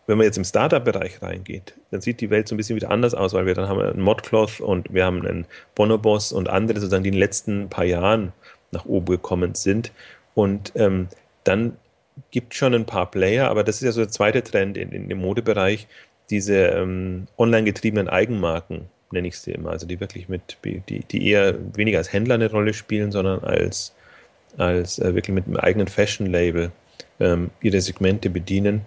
wenn man jetzt im Startup-Bereich reingeht, dann sieht die Welt so ein bisschen wieder anders aus, weil wir dann haben einen Modcloth und wir haben einen Bonobos und andere sozusagen, die in den letzten paar Jahren nach oben gekommen sind. Und ähm, dann gibt es schon ein paar Player, aber das ist ja so der zweite Trend in, in dem Modebereich, diese ähm, online getriebenen Eigenmarken, nenne ich sie immer, also die wirklich mit, die, die eher weniger als Händler eine Rolle spielen, sondern als, als äh, wirklich mit einem eigenen Fashion-Label ähm, ihre Segmente bedienen.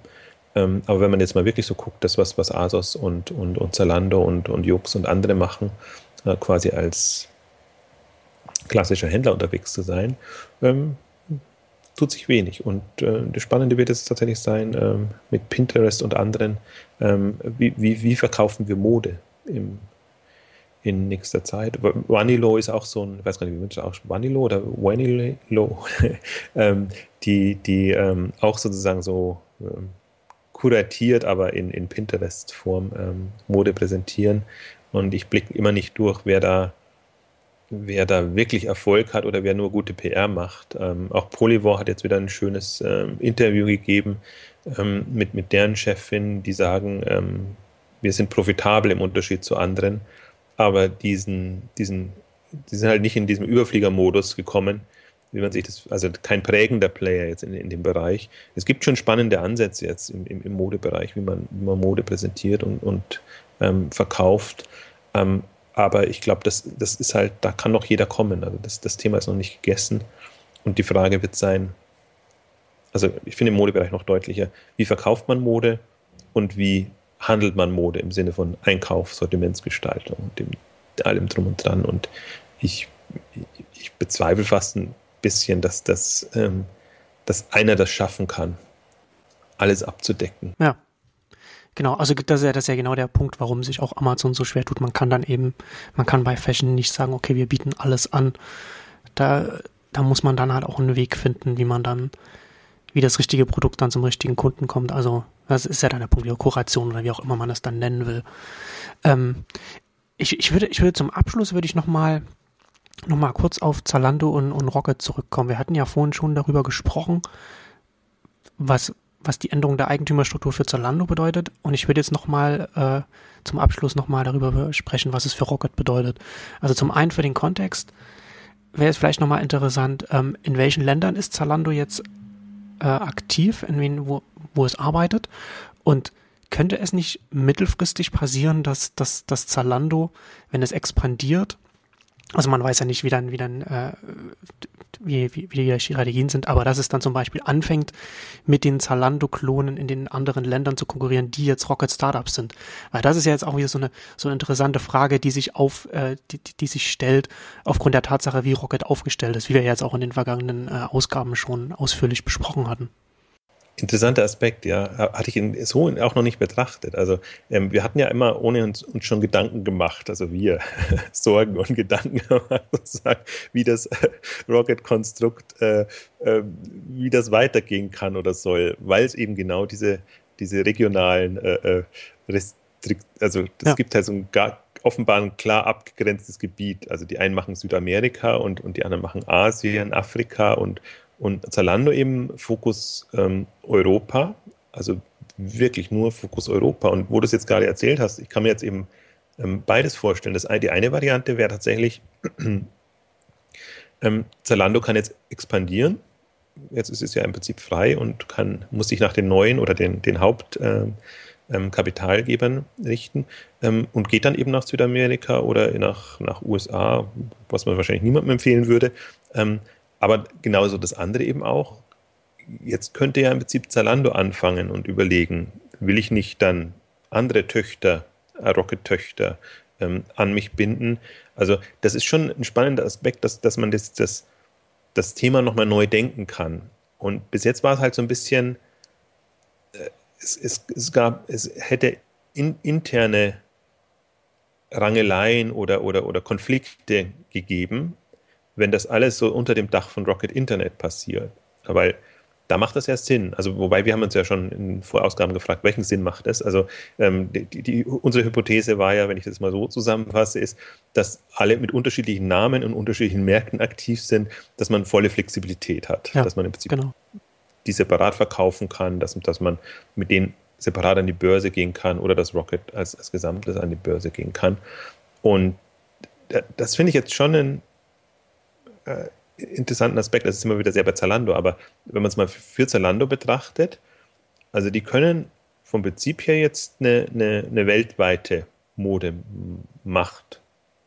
Ähm, aber wenn man jetzt mal wirklich so guckt, das, was, was Asos und, und, und Zalando und, und Jux und andere machen, äh, quasi als klassischer Händler unterwegs zu sein, ähm, tut sich wenig. Und äh, das Spannende wird es tatsächlich sein, ähm, mit Pinterest und anderen, ähm, wie, wie, wie verkaufen wir Mode im, in nächster Zeit. Vanilo ist auch so ein, ich weiß gar nicht, wie man das auch Vanilo oder Vanilo, ähm, die, die ähm, auch sozusagen so ähm, kuratiert, aber in, in Pinterest-Form ähm, Mode präsentieren. Und ich blicke immer nicht durch, wer da wer da wirklich Erfolg hat oder wer nur gute PR macht. Ähm, auch Polyvore hat jetzt wieder ein schönes ähm, Interview gegeben mit, mit deren Chefin, die sagen, wir sind profitabel im Unterschied zu anderen, aber diesen, diesen, die sind halt nicht in diesem Überfliegermodus gekommen, wie man sich das, also kein prägender Player jetzt in, in dem Bereich. Es gibt schon spannende Ansätze jetzt im, im, im Modebereich, wie man, wie man Mode präsentiert und, und ähm, verkauft. Ähm, aber ich glaube, das, das ist halt, da kann noch jeder kommen. Also das, das Thema ist noch nicht gegessen. Und die Frage wird sein, also ich finde im Modebereich noch deutlicher, wie verkauft man Mode und wie handelt man Mode im Sinne von Einkauf, Sortimentsgestaltung und dem, allem drum und dran. Und ich, ich bezweifle fast ein bisschen, dass, das, ähm, dass einer das schaffen kann, alles abzudecken. Ja. Genau, also das ist, ja, das ist ja genau der Punkt, warum sich auch Amazon so schwer tut. Man kann dann eben, man kann bei Fashion nicht sagen, okay, wir bieten alles an. Da, da muss man dann halt auch einen Weg finden, wie man dann, wie das richtige Produkt dann zum richtigen Kunden kommt. Also das ist ja dann der Punkt, wie Kuration oder wie auch immer man das dann nennen will. Ähm, ich, ich würde, ich würde zum Abschluss würde ich nochmal noch mal kurz auf Zalando und, und Rocket zurückkommen. Wir hatten ja vorhin schon darüber gesprochen, was, was die Änderung der Eigentümerstruktur für Zalando bedeutet. Und ich würde jetzt nochmal äh, zum Abschluss nochmal darüber sprechen, was es für Rocket bedeutet. Also zum einen für den Kontext wäre es vielleicht nochmal interessant, ähm, in welchen Ländern ist Zalando jetzt äh, aktiv, in wen, wo, wo es arbeitet. Und könnte es nicht mittelfristig passieren, dass, dass, dass Zalando, wenn es expandiert, also man weiß ja nicht, wie dann, wie dann, äh, wie, wie, wie die Strategien sind, aber dass es dann zum Beispiel anfängt, mit den Zalando-Klonen in den anderen Ländern zu konkurrieren, die jetzt Rocket Startups sind. Weil das ist ja jetzt auch wieder so eine, so eine interessante Frage, die sich auf, äh, die, die sich stellt, aufgrund der Tatsache, wie Rocket aufgestellt ist, wie wir jetzt auch in den vergangenen äh, Ausgaben schon ausführlich besprochen hatten. Interessanter Aspekt, ja. Hatte ich in, so auch noch nicht betrachtet. Also ähm, wir hatten ja immer ohne uns, uns schon Gedanken gemacht, also wir Sorgen und Gedanken gemacht, wie das Rocket-Konstrukt, äh, äh, wie das weitergehen kann oder soll, weil es eben genau diese, diese regionalen äh, äh Restrikt, also es ja. gibt halt so ein gar, offenbar ein klar abgegrenztes Gebiet. Also die einen machen Südamerika und, und die anderen machen Asien, Afrika und und Zalando eben Fokus ähm, Europa, also wirklich nur Fokus Europa. Und wo du es jetzt gerade erzählt hast, ich kann mir jetzt eben ähm, beides vorstellen. Das, die eine Variante wäre tatsächlich, ähm, Zalando kann jetzt expandieren. Jetzt ist es ja im Prinzip frei und kann, muss sich nach den neuen oder den, den Hauptkapitalgebern ähm, ähm richten ähm, und geht dann eben nach Südamerika oder nach, nach USA, was man wahrscheinlich niemandem empfehlen würde. Aber genauso das andere eben auch. jetzt könnte ja im Prinzip Zalando anfangen und überlegen, will ich nicht dann andere Töchter, äh, Rocket-Töchter ähm, an mich binden? Also das ist schon ein spannender Aspekt, dass, dass man das, das, das Thema nochmal neu denken kann. Und bis jetzt war es halt so ein bisschen, äh, es, es, es, gab, es hätte in, interne Rangeleien oder, oder, oder Konflikte gegeben, wenn das alles so unter dem Dach von Rocket Internet passiert. Weil da macht das erst Sinn. Also, wobei wir haben uns ja schon in Vorausgaben gefragt, welchen Sinn macht das? Also, ähm, die, die, unsere Hypothese war ja, wenn ich das mal so zusammenfasse, ist, dass alle mit unterschiedlichen Namen und unterschiedlichen Märkten aktiv sind, dass man volle Flexibilität hat. Ja, dass man im Prinzip genau. die separat verkaufen kann, dass, dass man mit denen separat an die Börse gehen kann oder das Rocket als, als Gesamtes an die Börse gehen kann. Und das finde ich jetzt schon einen äh, interessanten Aspekt. Das ist immer wieder sehr bei Zalando, aber wenn man es mal für Zalando betrachtet, also die können vom Prinzip her jetzt eine, eine, eine weltweite Modemacht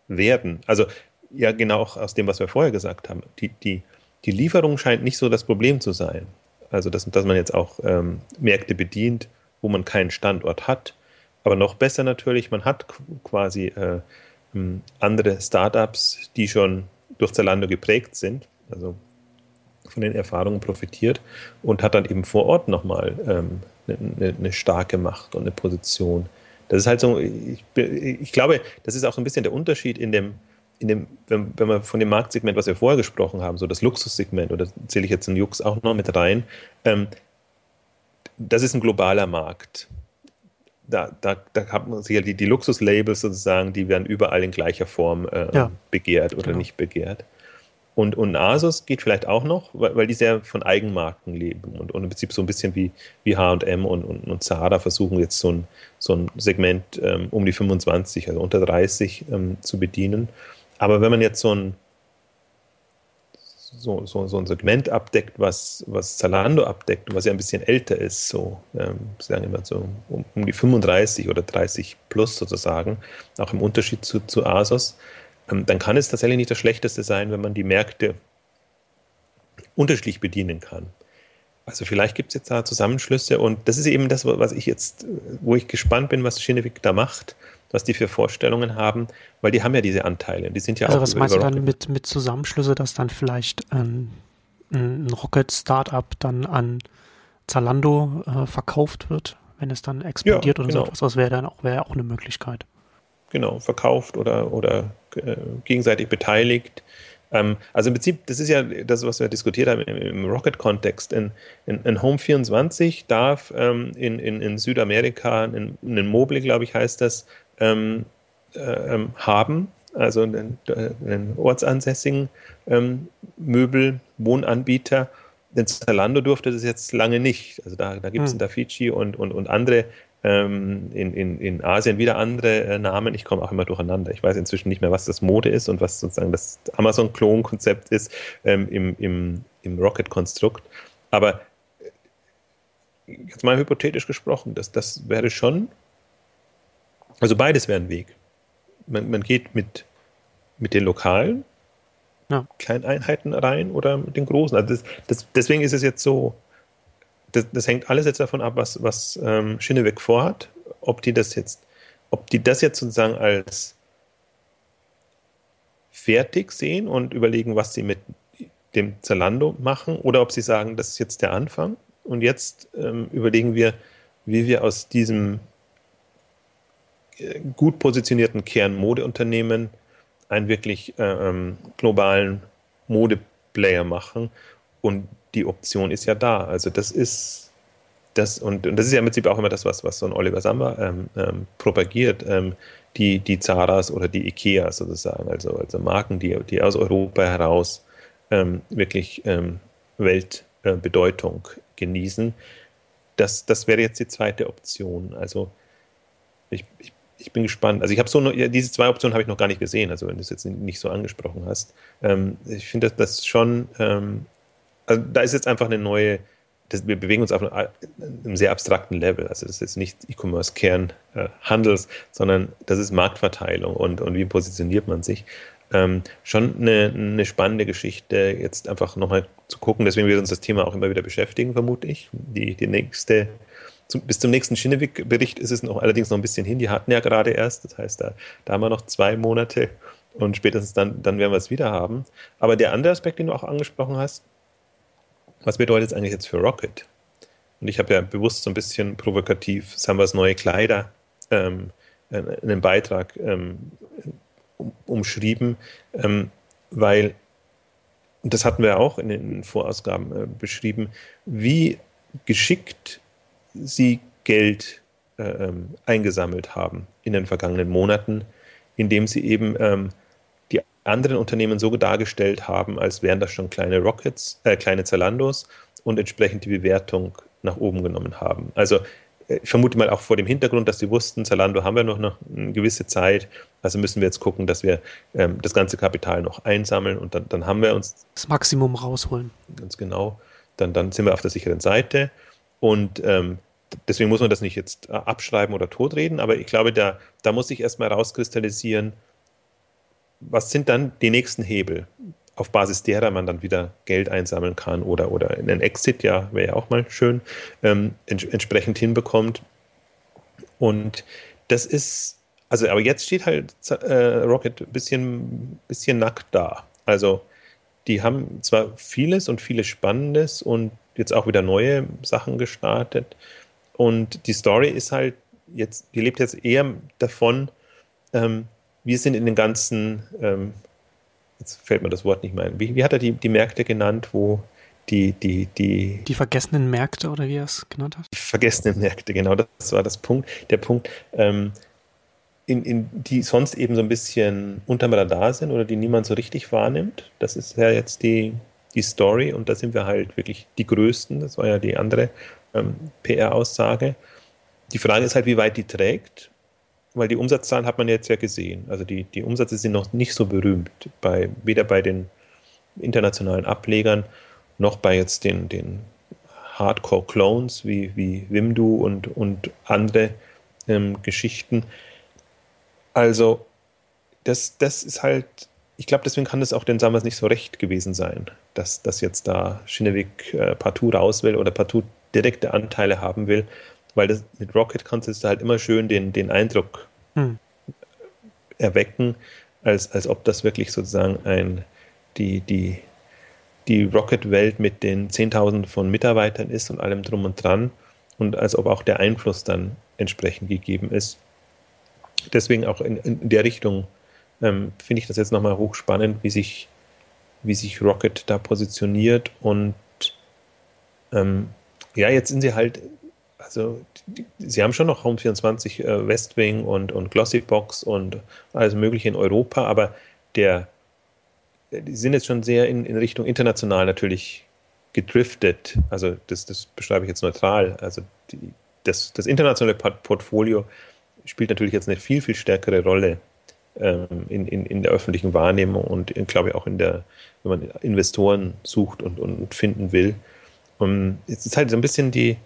werden. Also ja, genau auch aus dem, was wir vorher gesagt haben. Die, die, die Lieferung scheint nicht so das Problem zu sein. Also, dass, dass man jetzt auch ähm, Märkte bedient, wo man keinen Standort hat. Aber noch besser natürlich, man hat quasi äh, andere Startups, die schon durch Zalando geprägt sind, also von den Erfahrungen profitiert und hat dann eben vor Ort nochmal ähm, eine, eine starke Macht und eine Position. Das ist halt so, ich, ich glaube, das ist auch so ein bisschen der Unterschied in dem, in dem, wenn, wenn wir von dem Marktsegment, was wir vorher gesprochen haben, so das Luxussegment, oder zähle ich jetzt den Jux auch noch mit rein, ähm, das ist ein globaler Markt. Da, da, da hat man sicher die, die Luxuslabels sozusagen, die werden überall in gleicher Form äh, ja, begehrt oder genau. nicht begehrt. Und, und Asus geht vielleicht auch noch, weil, weil die sehr von Eigenmarken leben und, und im Prinzip so ein bisschen wie, wie HM und, und, und Zara versuchen jetzt so ein, so ein Segment ähm, um die 25, also unter 30 ähm, zu bedienen. Aber wenn man jetzt so ein, so, so, so ein Segment abdeckt, was, was Zalando abdeckt, was ja ein bisschen älter ist, so ähm, sagen immer so um, um, die 35 oder 30 plus sozusagen, auch im Unterschied zu, zu Asos, ähm, dann kann es tatsächlich nicht das Schlechteste sein, wenn man die Märkte unterschiedlich bedienen kann. Also vielleicht gibt es jetzt da Zusammenschlüsse und das ist eben das, was ich jetzt, wo ich gespannt bin, was Schinnewig da macht was die für Vorstellungen haben, weil die haben ja diese Anteile. Die sind ja also auch was meinst du dann mit, mit Zusammenschlüsse, dass dann vielleicht ein, ein Rocket-Startup dann an Zalando äh, verkauft wird, wenn es dann explodiert ja, oder genau. so etwas? Das wäre dann auch, wäre auch eine Möglichkeit. Genau, verkauft oder, oder äh, gegenseitig beteiligt. Ähm, also im Prinzip, das ist ja das, was wir diskutiert haben im, im Rocket-Kontext. In, in, in, Home 24 darf ähm, in, in, in Südamerika, in, in Mobile, glaube ich, heißt das, ähm, äh, ähm, haben, also einen, einen ortsansässigen ähm, Möbel, Wohnanbieter. Denn Zalando durfte das jetzt lange nicht. Also da, da gibt es hm. Dafici und, und, und andere ähm, in, in, in Asien wieder andere äh, Namen. Ich komme auch immer durcheinander. Ich weiß inzwischen nicht mehr, was das Mode ist und was sozusagen das Amazon-Klon-Konzept ist ähm, im, im, im Rocket-Konstrukt. Aber äh, jetzt mal hypothetisch gesprochen, das, das wäre schon, also beides wäre ein Weg. Man, man geht mit, mit den lokalen ja. Kleineinheiten rein oder mit den großen. Also das, das, deswegen ist es jetzt so, das, das, hängt alles jetzt davon ab, was, was ähm, Schinneweg vorhat, ob die das jetzt, ob die das jetzt sozusagen als fertig sehen und überlegen, was sie mit dem Zalando machen, oder ob sie sagen, das ist jetzt der Anfang und jetzt ähm, überlegen wir, wie wir aus diesem gut positionierten Kernmodeunternehmen einen wirklich äh, ähm, globalen Modeplayer machen und die Option ist ja da. Also das ist das und, und das ist ja im Prinzip auch immer das, was, was so ein Oliver Samba ähm, ähm, propagiert, ähm, die, die Zaras oder die Ikeas sozusagen, also, also Marken, die, die aus Europa heraus ähm, wirklich ähm, Weltbedeutung äh, genießen. Das, das wäre jetzt die zweite Option. Also ich, ich, ich bin gespannt. Also ich habe so noch, ja, diese zwei Optionen habe ich noch gar nicht gesehen, also wenn du es jetzt nicht so angesprochen hast. Ähm, ich finde das, das schon also da ist jetzt einfach eine neue, das, wir bewegen uns auf einem, sehr abstrakten Level. Also das ist jetzt nicht E-Commerce-Kern äh, Handels, sondern das ist Marktverteilung und, und wie positioniert man sich. ähm, schon eine, eine, spannende Geschichte, jetzt einfach nochmal zu gucken. Deswegen wird uns das Thema auch immer wieder beschäftigen, vermute ich. Die, die nächste, zum, bis zum nächsten Schinnewig-Bericht ist es noch allerdings noch ein bisschen hin. Die hatten ja gerade erst, das heißt, da, da haben wir noch zwei Monate und spätestens dann, dann werden wir es wieder haben. Aber der andere Aspekt, den du auch angesprochen hast, was bedeutet es eigentlich jetzt für Rocket? Und ich habe ja bewusst so ein bisschen provokativ Sambas neue Kleider ähm, einen Beitrag ähm, umschrieben, ähm, weil, und das hatten wir auch in den Vorausgaben äh, beschrieben, wie geschickt sie Geld äh, ähm, eingesammelt haben in den vergangenen Monaten, indem sie eben ähm, die anderen Unternehmen so dargestellt haben, als wären das schon kleine Rockets, äh, kleine Zalandos und entsprechend die Bewertung nach oben genommen haben. Also ich vermute mal auch vor dem Hintergrund, dass sie wussten, Zalando haben wir noch, noch eine gewisse Zeit, also müssen wir jetzt gucken, dass wir ähm, das ganze Kapital noch einsammeln und dann, dann haben wir uns das Maximum rausholen. Ganz genau. Dann, dann sind wir auf der sicheren Seite und ähm, deswegen muss man das nicht jetzt äh, abschreiben oder totreden, aber ich glaube, da, da muss sich erstmal rauskristallisieren, was sind dann die nächsten Hebel? auf Basis derer man dann wieder Geld einsammeln kann oder, oder einen Exit, ja, wäre ja auch mal schön, ähm, ents entsprechend hinbekommt. Und das ist, also, aber jetzt steht halt äh, Rocket ein bisschen, bisschen nackt da. Also, die haben zwar vieles und vieles Spannendes und jetzt auch wieder neue Sachen gestartet. Und die Story ist halt jetzt, die lebt jetzt eher davon, ähm, wir sind in den ganzen ähm, jetzt fällt mir das Wort nicht mehr ein. Wie, wie hat er die, die Märkte genannt, wo die, die, die. Die vergessenen Märkte oder wie er es genannt hat? Die vergessenen Märkte, genau, das war das Punkt, der Punkt, ähm, in, in, die sonst eben so ein bisschen unterm Radar sind oder die niemand so richtig wahrnimmt. Das ist ja jetzt die, die Story und da sind wir halt wirklich die Größten. Das war ja die andere ähm, PR-Aussage. Die Frage ist halt, wie weit die trägt weil die Umsatzzahlen hat man jetzt ja gesehen. Also die, die Umsätze sind noch nicht so berühmt, bei, weder bei den internationalen Ablegern noch bei jetzt den, den Hardcore-Clones wie, wie Wimdu und, und andere ähm, Geschichten. Also das, das ist halt, ich glaube, deswegen kann das auch den Summers nicht so recht gewesen sein, dass, dass jetzt da Schinnewig äh, partout raus will oder partout direkte Anteile haben will, weil das, mit Rocket kannst du halt immer schön den, den Eindruck hm. erwecken, als, als ob das wirklich sozusagen ein, die, die, die Rocket-Welt mit den 10.000 von Mitarbeitern ist und allem drum und dran und als ob auch der Einfluss dann entsprechend gegeben ist. Deswegen auch in, in der Richtung ähm, finde ich das jetzt nochmal hochspannend, wie sich, wie sich Rocket da positioniert und ähm, ja, jetzt sind sie halt also die, sie haben schon noch Home 24 äh, Westwing und, und Glossybox und alles Mögliche in Europa, aber der, die sind jetzt schon sehr in, in Richtung international natürlich gedriftet. Also das, das beschreibe ich jetzt neutral. Also die, das, das internationale Portfolio spielt natürlich jetzt eine viel, viel stärkere Rolle ähm, in, in, in der öffentlichen Wahrnehmung und in, glaube ich auch in der, wenn man Investoren sucht und, und finden will. Und jetzt ist halt so ein bisschen die,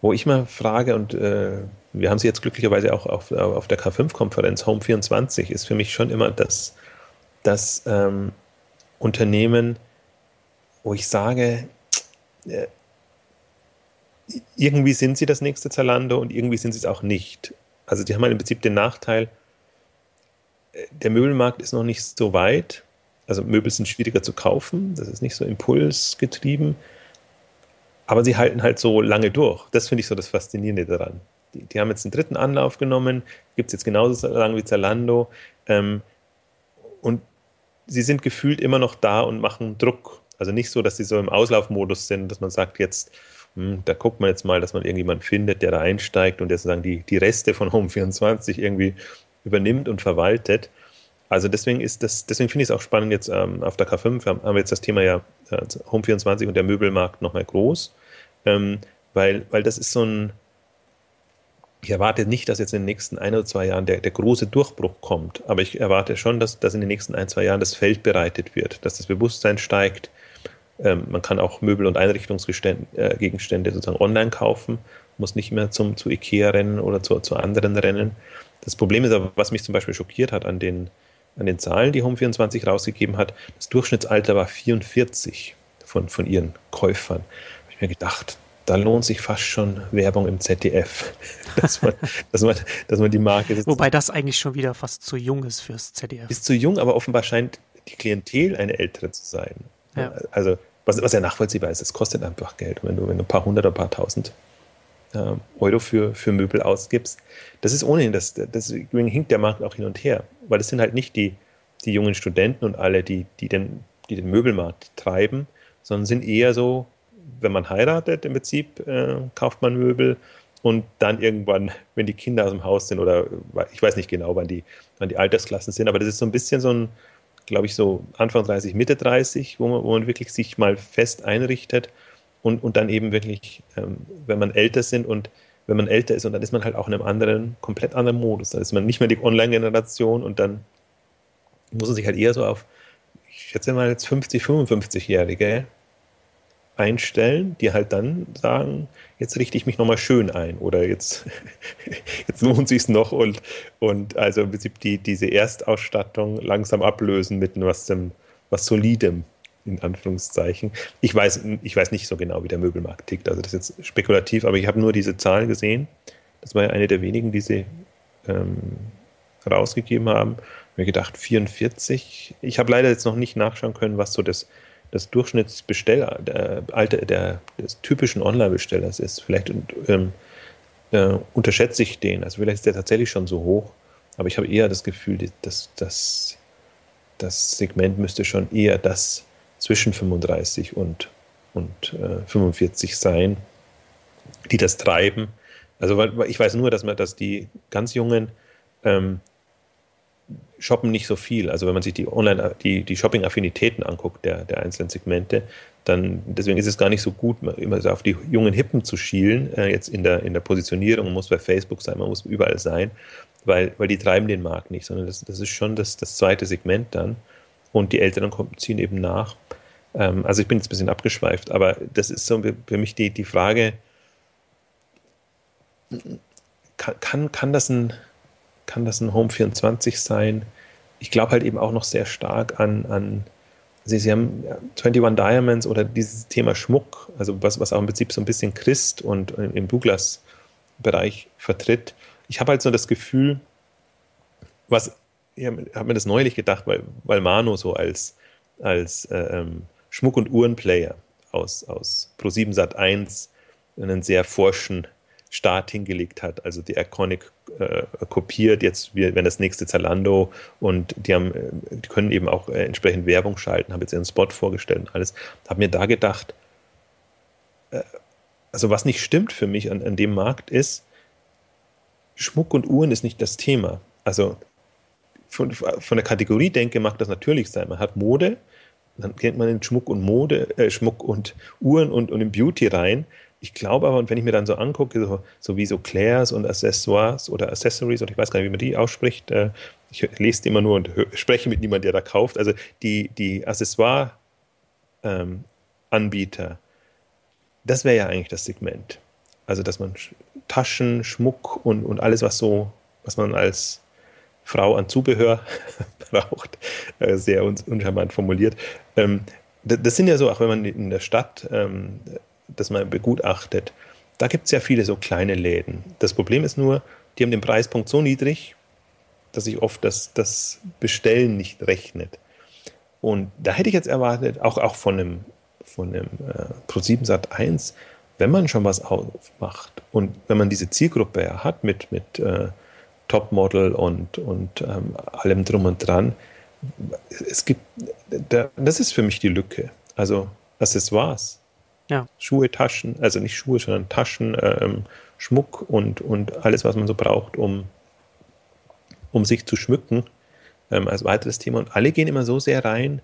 wo ich mal frage, und äh, wir haben sie jetzt glücklicherweise auch auf, auf der K5-Konferenz, Home 24 ist für mich schon immer das, das ähm, Unternehmen, wo ich sage, äh, irgendwie sind sie das nächste Zalando und irgendwie sind sie es auch nicht. Also die haben halt im Prinzip den Nachteil, äh, der Möbelmarkt ist noch nicht so weit. Also Möbel sind schwieriger zu kaufen, das ist nicht so impulsgetrieben. Aber sie halten halt so lange durch. Das finde ich so das Faszinierende daran. Die, die, haben jetzt einen dritten Anlauf genommen, gibt es jetzt genauso lange wie Zalando. Ähm, und sie sind gefühlt immer noch da und machen Druck. Also nicht so, dass sie so im Auslaufmodus sind, dass man sagt, jetzt, hm, da guckt man jetzt mal, dass man irgendjemanden findet, der da einsteigt und der sozusagen die, die Reste von Home 24 irgendwie übernimmt und verwaltet. Also deswegen ist das, deswegen finde ich es auch spannend jetzt ähm, auf der K5 haben, haben wir jetzt das Thema ja äh, Home 24 und der Möbelmarkt nochmal groß, ähm, weil, weil das ist so ein, ich erwarte nicht, dass jetzt in den nächsten ein oder zwei Jahren der, der große Durchbruch kommt, aber ich erwarte schon, dass, dass in den nächsten ein, zwei Jahren das Feld bereitet wird, dass das Bewusstsein steigt. Ähm, man kann auch Möbel- und Einrichtungsgegenstände äh, sozusagen online kaufen, muss nicht mehr zum, zu Ikea rennen oder zu, zu anderen rennen. Das Problem ist aber, was mich zum Beispiel schockiert hat an den an den Zahlen, die Home24 rausgegeben hat. Das Durchschnittsalter war 44 von, von ihren Käufern. Habe ich mir gedacht, da lohnt sich fast schon Werbung im ZDF, dass man, dass man, dass man die Marke. Wobei das eigentlich schon wieder fast zu jung ist fürs ZDF. Ist zu jung, aber offenbar scheint die Klientel eine ältere zu sein. Ja. Also, was, was ja nachvollziehbar ist, es kostet einfach Geld. Wenn du, wenn du ein paar hundert oder ein paar tausend Euro für, für Möbel ausgibst, das ist ohnehin, das, deswegen hinkt der Markt auch hin und her, weil es sind halt nicht die, die jungen Studenten und alle, die, die, den, die den Möbelmarkt treiben, sondern sind eher so wenn man heiratet, im Prinzip äh, kauft man Möbel und dann irgendwann, wenn die Kinder aus dem Haus sind oder ich weiß nicht genau, wann die, wann die Altersklassen sind, aber das ist so ein bisschen so ein, glaube ich, so Anfang 30, Mitte 30, wo man, wo man wirklich sich mal fest einrichtet und, und dann eben wirklich, ähm, wenn man älter sind und wenn man älter ist und dann ist man halt auch in einem anderen, komplett anderen Modus. Dann ist man nicht mehr die Online-Generation und dann muss man sich halt eher so auf, ich schätze mal jetzt 50, 55-Jährige einstellen, die halt dann sagen, jetzt richte ich mich nochmal schön ein oder jetzt, jetzt lohnt sich noch und, und also im Prinzip die, diese Erstausstattung langsam ablösen mit was, dem, was Solidem, in Anführungszeichen. Ich weiß, ich weiß nicht so genau, wie der Möbelmarkt tickt, also das ist jetzt spekulativ, aber ich habe nur diese Zahlen gesehen. Das war ja eine der wenigen, die sie ähm, rausgegeben haben. Mir gedacht, 44. Ich habe leider jetzt noch nicht nachschauen können, was so das das der Alter der, des typischen Online-Bestellers ist. Vielleicht ähm, äh, unterschätze ich den. Also vielleicht ist der tatsächlich schon so hoch, aber ich habe eher das Gefühl, dass das Segment müsste schon eher das zwischen 35 und, und äh, 45 sein, die das treiben. Also ich weiß nur, dass man, dass die ganz Jungen ähm, shoppen nicht so viel. Also wenn man sich die Online, die, die Shopping-Affinitäten anguckt der, der einzelnen Segmente, dann deswegen ist es gar nicht so gut, immer so auf die jungen Hippen zu schielen, äh, jetzt in der, in der Positionierung, man muss bei Facebook sein, man muss überall sein, weil, weil die treiben den Markt nicht, sondern das, das ist schon das, das zweite Segment dann. Und die Älteren ziehen eben nach. Ähm, also ich bin jetzt ein bisschen abgeschweift, aber das ist so für mich die, die Frage, kann, kann, das ein kann das ein Home 24 sein. Ich glaube halt eben auch noch sehr stark an, an Sie, Sie haben 21 Diamonds oder dieses Thema Schmuck, also was, was auch im Prinzip so ein bisschen Christ und im Douglas-Bereich vertritt. Ich habe halt so das Gefühl, was, ich habe hab mir das neulich gedacht, weil, weil Mano so als, als äh, ähm, Schmuck- und Uhrenplayer aus, aus Pro7 Sat 1 einen sehr forschen Start hingelegt hat. Also die Iconic äh, kopiert, jetzt wenn das nächste Zalando und die haben, äh, die können eben auch äh, entsprechend Werbung schalten, haben jetzt ihren Spot vorgestellt und alles. Habe mir da gedacht, äh, also was nicht stimmt für mich an, an dem Markt ist, Schmuck und Uhren ist nicht das Thema. Also von, von der Kategorie denke mag das natürlich sein. Man hat Mode, dann kennt man den Schmuck und Mode, äh, Schmuck und Uhren und, und in Beauty rein. Ich glaube aber, und wenn ich mir dann so angucke, so, so wie so Clairs und Accessoires oder Accessories, oder ich weiß gar nicht, wie man die ausspricht, äh, ich lese die immer nur und spreche mit niemandem, der da kauft. Also die, die Accessoire-Anbieter, ähm, das wäre ja eigentlich das Segment. Also, dass man Taschen, Schmuck und, und alles, was so, was man als Frau an Zubehör braucht, äh, sehr uncharmant formuliert. Ähm, das sind ja so, auch wenn man in der Stadt ähm, das man begutachtet, da gibt es ja viele so kleine Läden. Das Problem ist nur, die haben den Preispunkt so niedrig, dass sich oft das, das Bestellen nicht rechnet. Und da hätte ich jetzt erwartet, auch, auch von einem, von einem äh, Pro7 Sat 1, wenn man schon was aufmacht und wenn man diese Zielgruppe ja hat mit, mit äh, Topmodel und, und ähm, allem drum und dran, es gibt, da, das ist für mich die Lücke. Also Accessoires. Ja. Schuhe, Taschen, also nicht Schuhe, sondern Taschen, ähm, Schmuck und, und alles, was man so braucht, um, um sich zu schmücken, ähm, als weiteres Thema. Und alle gehen immer so sehr rein.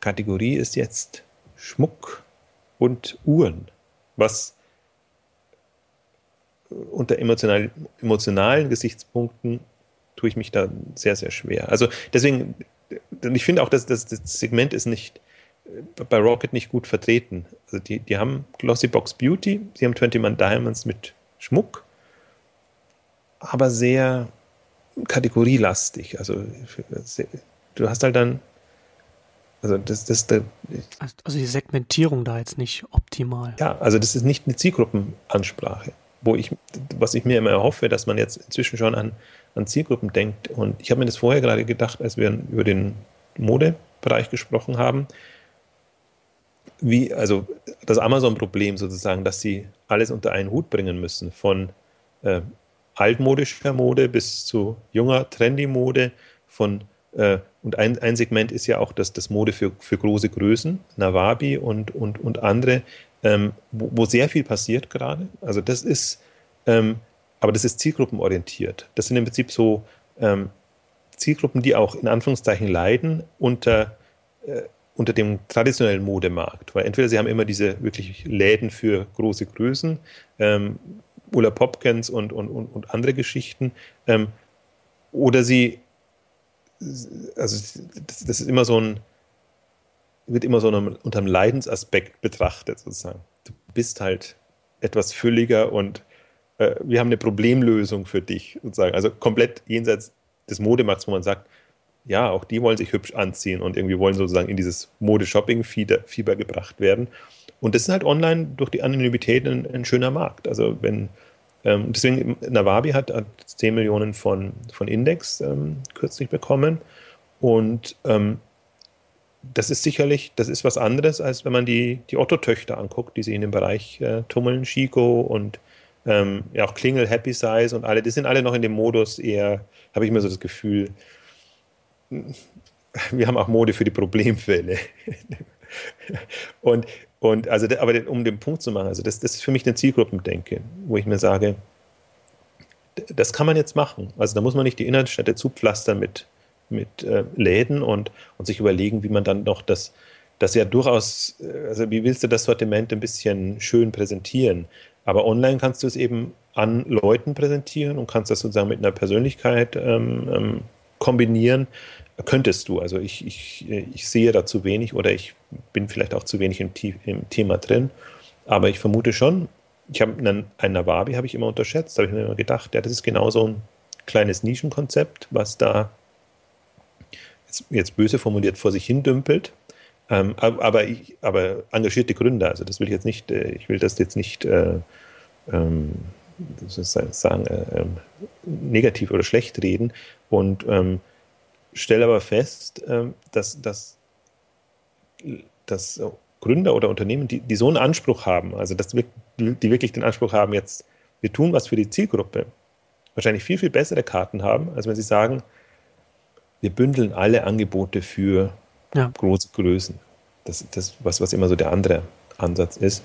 Kategorie ist jetzt Schmuck und Uhren, was unter emotional, emotionalen Gesichtspunkten tue ich mich da sehr, sehr schwer. Also deswegen, ich finde auch, dass, dass das Segment ist nicht bei Rocket nicht gut vertreten. Also die, die haben Glossybox Beauty, sie haben 21 Diamonds mit Schmuck, aber sehr, kategorielastig. Also du hast halt dann, also das, das, das also die Segmentierung da jetzt nicht optimal. Ja, also das ist nicht eine Zielgruppenansprache, wo ich, was ich mir immer erhoffe, dass man jetzt inzwischen schon an, an Zielgruppen denkt. Und ich habe mir das vorher gerade gedacht, als wir über den Modebereich gesprochen haben, wie, also das Amazon-Problem sozusagen, dass sie alles unter einen Hut bringen müssen, von äh, altmodischer Mode bis zu junger, trendy Mode, von äh, und ein, ein Segment ist ja auch das, das Mode für, für große Größen, Nawabi und, und, und andere, ähm, wo, wo, sehr viel passiert gerade. Also das ist, ähm, aber das ist zielgruppenorientiert. Das sind im Prinzip so ähm, Zielgruppen, die auch in Anführungszeichen leiden unter, äh, unter dem traditionellen Modemarkt. Weil entweder sie haben immer diese wirklich Läden für große Größen, ähm, Ulla Popkins und, und, und, und andere Geschichten, ähm, oder sie also das, das, ist immer so ein, wird immer so unter einem Leidensaspekt betrachtet, sozusagen. Du bist halt etwas fülliger und äh, wir haben eine Problemlösung für dich, sozusagen. Also komplett jenseits des Modemarkts, wo man sagt, ja, auch die wollen sich hübsch anziehen und irgendwie wollen sozusagen in dieses Mode-Shopping-Fieber gebracht werden. Und das ist halt online durch die Anonymität ein, ein schöner Markt. Also wenn ähm, deswegen, Nawabi hat, hat 10 Millionen von, von Index ähm, kürzlich bekommen. Und ähm, das ist sicherlich, das ist was anderes, als wenn man die, die Otto-Töchter anguckt, die sich in dem Bereich äh, tummeln, Chico und ähm, ja auch Klingel, Happy Size und alle, die sind alle noch in dem Modus eher, habe ich mir so das Gefühl, wir haben auch Mode für die Problemfälle. und und also, aber um den Punkt zu machen, also das, das ist für mich eine Zielgruppendenke, wo ich mir sage, das kann man jetzt machen. Also da muss man nicht die Innenstädte zupflastern mit, mit äh, Läden und, und sich überlegen, wie man dann noch das, das ja durchaus, äh, also wie willst du das Sortiment ein bisschen schön präsentieren? Aber online kannst du es eben an Leuten präsentieren und kannst das sozusagen mit einer Persönlichkeit ähm, ähm, kombinieren, Könntest du. Also ich, ich, ich sehe da zu wenig oder ich bin vielleicht auch zu wenig im, im Thema drin. Aber ich vermute schon, ich habe einen, einen Nawabi habe ich immer unterschätzt, habe ich mir immer gedacht, ja, das ist genau so ein kleines Nischenkonzept, was da jetzt, jetzt böse formuliert vor sich hin dümpelt. Ähm, aber, ich, aber engagierte Gründer, also das will ich jetzt nicht, äh, ich will das jetzt nicht äh, ähm, sagen, äh, ähm, negativ oder schlecht reden. Und ähm, stelle aber fest, ähm, dass, dass, dass Gründer oder Unternehmen, die, die so einen Anspruch haben, also dass die wirklich den Anspruch haben, jetzt, wir tun was für die Zielgruppe, wahrscheinlich viel, viel bessere Karten haben, als wenn sie sagen, wir bündeln alle Angebote für ja. große Größen. Das ist das, was, was immer so der andere Ansatz ist.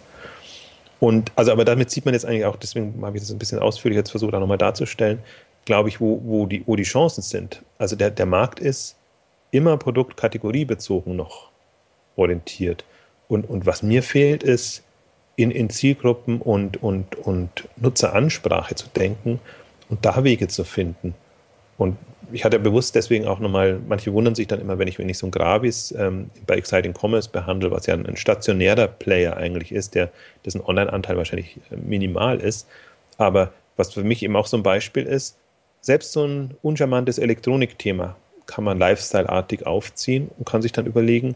Und also, aber damit sieht man jetzt eigentlich auch, deswegen habe ich das ein bisschen ausführlich jetzt versucht, auch nochmal darzustellen, glaube ich, wo, wo, die, wo die Chancen sind. Also der, der Markt ist immer produktkategoriebezogen noch orientiert. Und, und was mir fehlt, ist, in, in Zielgruppen und, und, und Nutzeransprache zu denken und da Wege zu finden. Und ich hatte bewusst deswegen auch nochmal, manche wundern sich dann immer, wenn ich, wenn ich so ein Gravis ähm, bei Exciting Commerce behandle, was ja ein, ein stationärer Player eigentlich ist, der, dessen Online-Anteil wahrscheinlich äh, minimal ist. Aber was für mich eben auch so ein Beispiel ist, selbst so ein uncharmantes Elektronikthema kann man lifestyle-artig aufziehen und kann sich dann überlegen,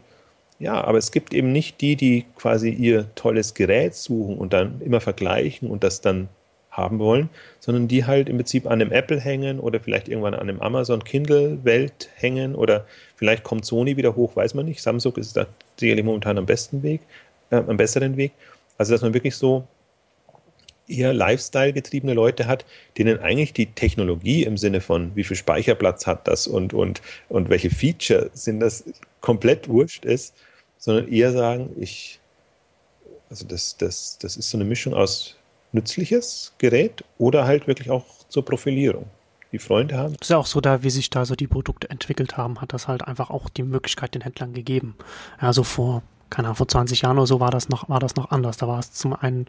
ja, aber es gibt eben nicht die, die quasi ihr tolles Gerät suchen und dann immer vergleichen und das dann haben wollen, sondern die halt im Prinzip an einem Apple hängen oder vielleicht irgendwann an einem Amazon Kindle Welt hängen oder vielleicht kommt Sony wieder hoch, weiß man nicht. Samsung ist da sicherlich momentan am besten Weg, äh, am besseren Weg. Also dass man wirklich so eher Lifestyle-getriebene Leute hat, denen eigentlich die Technologie im Sinne von, wie viel Speicherplatz hat das und, und, und welche Feature sind das, komplett wurscht ist, sondern eher sagen, ich, also das, das, das ist so eine Mischung aus nützliches Gerät oder halt wirklich auch zur Profilierung. Die Freunde haben. Das ist ja auch so, da wie sich da so die Produkte entwickelt haben, hat das halt einfach auch die Möglichkeit den Händlern gegeben. Also vor keine Ahnung, vor 20 Jahren oder so war das noch, war das noch anders. Da war es zum einen,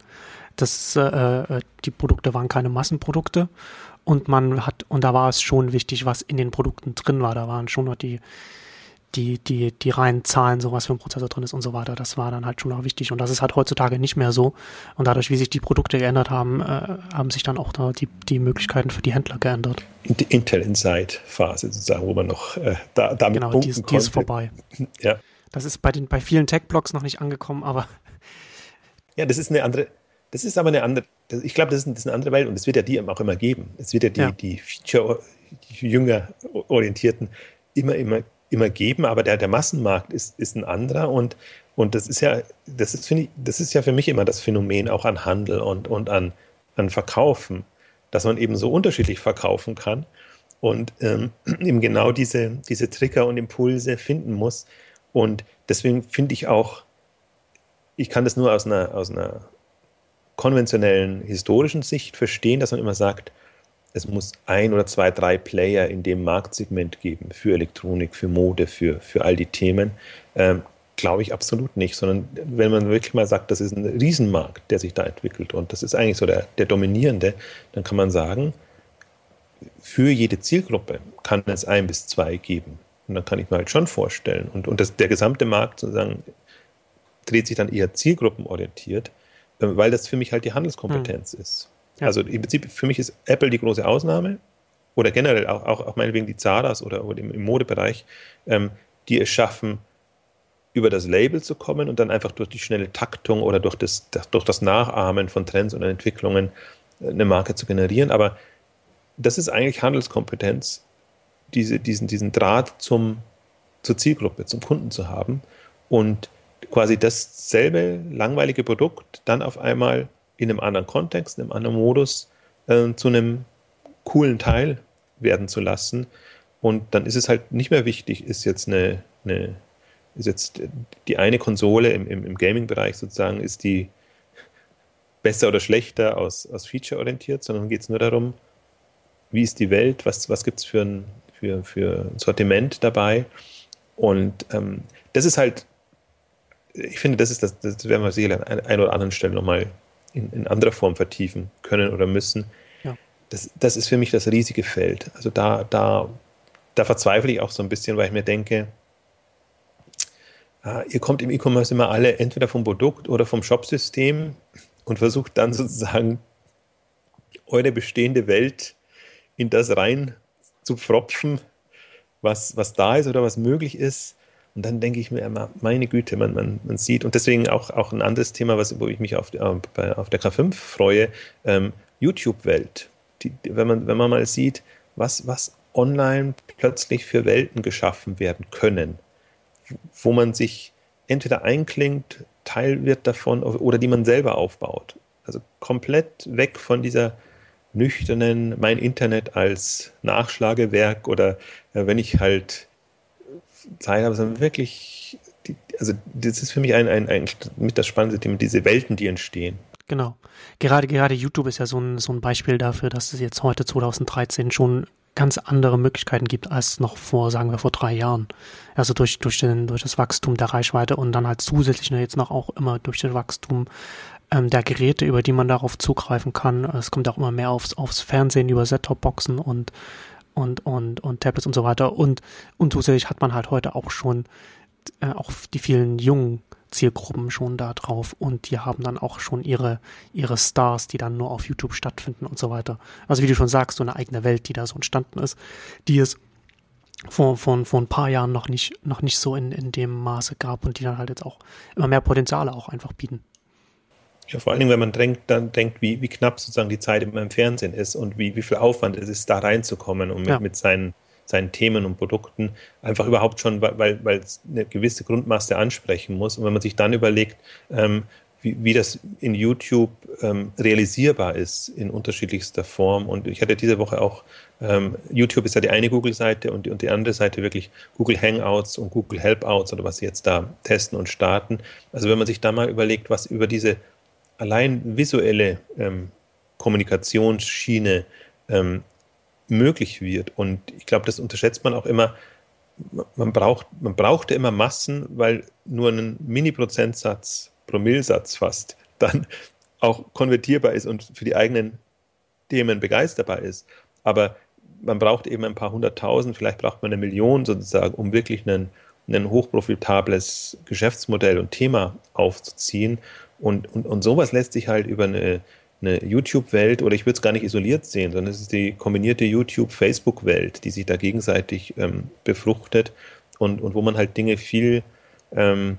dass äh, äh, die Produkte waren keine Massenprodukte und man hat, und da war es schon wichtig, was in den Produkten drin war. Da waren schon noch die, die, die, die reinen Zahlen, so was für ein Prozessor drin ist und so weiter, das war dann halt schon auch wichtig. Und das ist halt heutzutage nicht mehr so. Und dadurch, wie sich die Produkte geändert haben, äh, haben sich dann auch da die, die Möglichkeiten für die Händler geändert. Die Intel Inside Phase sozusagen, wo man noch äh, da, damit genau, die ist, die ist vorbei. Ja. Das ist bei den bei vielen Tech-Blogs noch nicht angekommen, aber ja, das ist eine andere, das ist aber eine andere, ich glaube, das, das, ist eine andere Welt und es wird ja die auch immer geben. Es wird ja die, ja. die Feature, die jünger orientierten immer, immer, immer geben, aber der, der Massenmarkt ist, ist ein anderer und, und das ist ja, das ist, finde ich, das ist ja für mich immer das Phänomen auch an Handel und, und an, an Verkaufen, dass man eben so unterschiedlich verkaufen kann und ähm, eben genau diese, diese Trigger und Impulse finden muss. Und deswegen finde ich auch, ich kann das nur aus einer, aus einer konventionellen historischen Sicht verstehen, dass man immer sagt, es muss ein oder zwei, drei Player in dem Marktsegment geben für Elektronik, für Mode, für, für all die Themen. Ähm, Glaube ich absolut nicht, sondern wenn man wirklich mal sagt, das ist ein Riesenmarkt, der sich da entwickelt und das ist eigentlich so der, der dominierende, dann kann man sagen, für jede Zielgruppe kann es ein bis zwei geben. Und dann kann ich mir halt schon vorstellen. Und, und das, der gesamte Markt sozusagen dreht sich dann eher zielgruppenorientiert, weil das für mich halt die Handelskompetenz mhm. ist. Ja. Also im Prinzip für mich ist Apple die große Ausnahme oder generell auch, auch, auch meinetwegen die Zaras oder, oder im, im, Modebereich, ähm, die es schaffen, über das Label zu kommen und dann einfach durch die schnelle Taktung oder durch das, durch das Nachahmen von Trends und Entwicklungen äh, eine Marke zu generieren. Aber das ist eigentlich Handelskompetenz, diese, diesen, diesen Draht zum, zur Zielgruppe, zum Kunden zu haben und quasi dasselbe langweilige Produkt dann auf einmal in einem anderen Kontext, in einem anderen Modus äh, zu einem coolen Teil werden zu lassen. Und dann ist es halt nicht mehr wichtig, ist jetzt eine, eine ist jetzt die eine Konsole im, im, im Gaming-Bereich sozusagen, ist die besser oder schlechter aus, aus Feature orientiert, sondern geht es nur darum, wie ist die Welt, was, was gibt es für ein, für, für Sortiment dabei. Und ähm, das ist halt ich finde, das ist das, das werden wir sicherlich an einer oder anderen Stelle nochmal in, in anderer Form vertiefen können oder müssen. Ja. Das, das ist für mich das riesige Feld. Also da, da, da verzweifle ich auch so ein bisschen, weil ich mir denke, ah, ihr kommt im E-Commerce immer alle entweder vom Produkt oder vom Shopsystem und versucht dann sozusagen eure bestehende Welt in das rein zu pfropfen, was, was da ist oder was möglich ist. Und dann denke ich mir immer, meine Güte, man, man, man sieht, und deswegen auch, auch ein anderes Thema, was, wo ich mich auf, auf der K5 freue, ähm, YouTube-Welt. Wenn man, wenn man mal sieht, was, was online plötzlich für Welten geschaffen werden können, wo man sich entweder einklingt, Teil wird davon oder die man selber aufbaut. Also komplett weg von dieser nüchternen, mein Internet als Nachschlagewerk oder äh, wenn ich halt Zeit habe, sondern wirklich, die, also das ist für mich ein, ein, ein mit das spannendste Thema, diese Welten, die entstehen. Genau. Gerade, gerade YouTube ist ja so ein, so ein Beispiel dafür, dass es jetzt heute 2013 schon ganz andere Möglichkeiten gibt als noch vor, sagen wir, vor drei Jahren. Also durch, durch, den, durch das Wachstum der Reichweite und dann halt zusätzlich jetzt noch auch immer durch das Wachstum ähm, der Geräte, über die man darauf zugreifen kann. Es kommt auch immer mehr aufs, aufs Fernsehen über Set-Top-Boxen und und, und, und Tablets und so weiter. Und, und zusätzlich hat man halt heute auch schon äh, auch die vielen jungen Zielgruppen schon da drauf und die haben dann auch schon ihre, ihre Stars, die dann nur auf YouTube stattfinden und so weiter. Also wie du schon sagst, so eine eigene Welt, die da so entstanden ist, die es vor, vor, vor ein paar Jahren noch nicht, noch nicht so in, in dem Maße gab und die dann halt jetzt auch immer mehr Potenziale auch einfach bieten. Ja, vor allen Dingen, wenn man denkt, dann denkt, wie, wie knapp sozusagen die Zeit im Fernsehen ist und wie, wie viel Aufwand es ist, da reinzukommen und mit, ja. mit seinen, seinen Themen und Produkten einfach überhaupt schon, weil, weil es eine gewisse Grundmasse ansprechen muss. Und wenn man sich dann überlegt, ähm, wie, wie das in YouTube ähm, realisierbar ist in unterschiedlichster Form. Und ich hatte diese Woche auch, ähm, YouTube ist ja die eine Google-Seite und und die andere Seite wirklich Google Hangouts und Google Helpouts oder was sie jetzt da testen und starten. Also wenn man sich da mal überlegt, was über diese allein visuelle ähm, Kommunikationsschiene ähm, möglich wird. Und ich glaube, das unterschätzt man auch immer. Man braucht, man brauchte immer Massen, weil nur ein Mini-Prozentsatz, Promillsatz fast, dann auch konvertierbar ist und für die eigenen Themen begeisterbar ist. Aber man braucht eben ein paar hunderttausend, vielleicht braucht man eine Million sozusagen, um wirklich einen ein hochprofitables Geschäftsmodell und Thema aufzuziehen. Und, und, und sowas lässt sich halt über eine, eine YouTube-Welt, oder ich würde es gar nicht isoliert sehen, sondern es ist die kombinierte YouTube-Facebook-Welt, die sich da gegenseitig ähm, befruchtet und, und wo man halt Dinge viel ähm,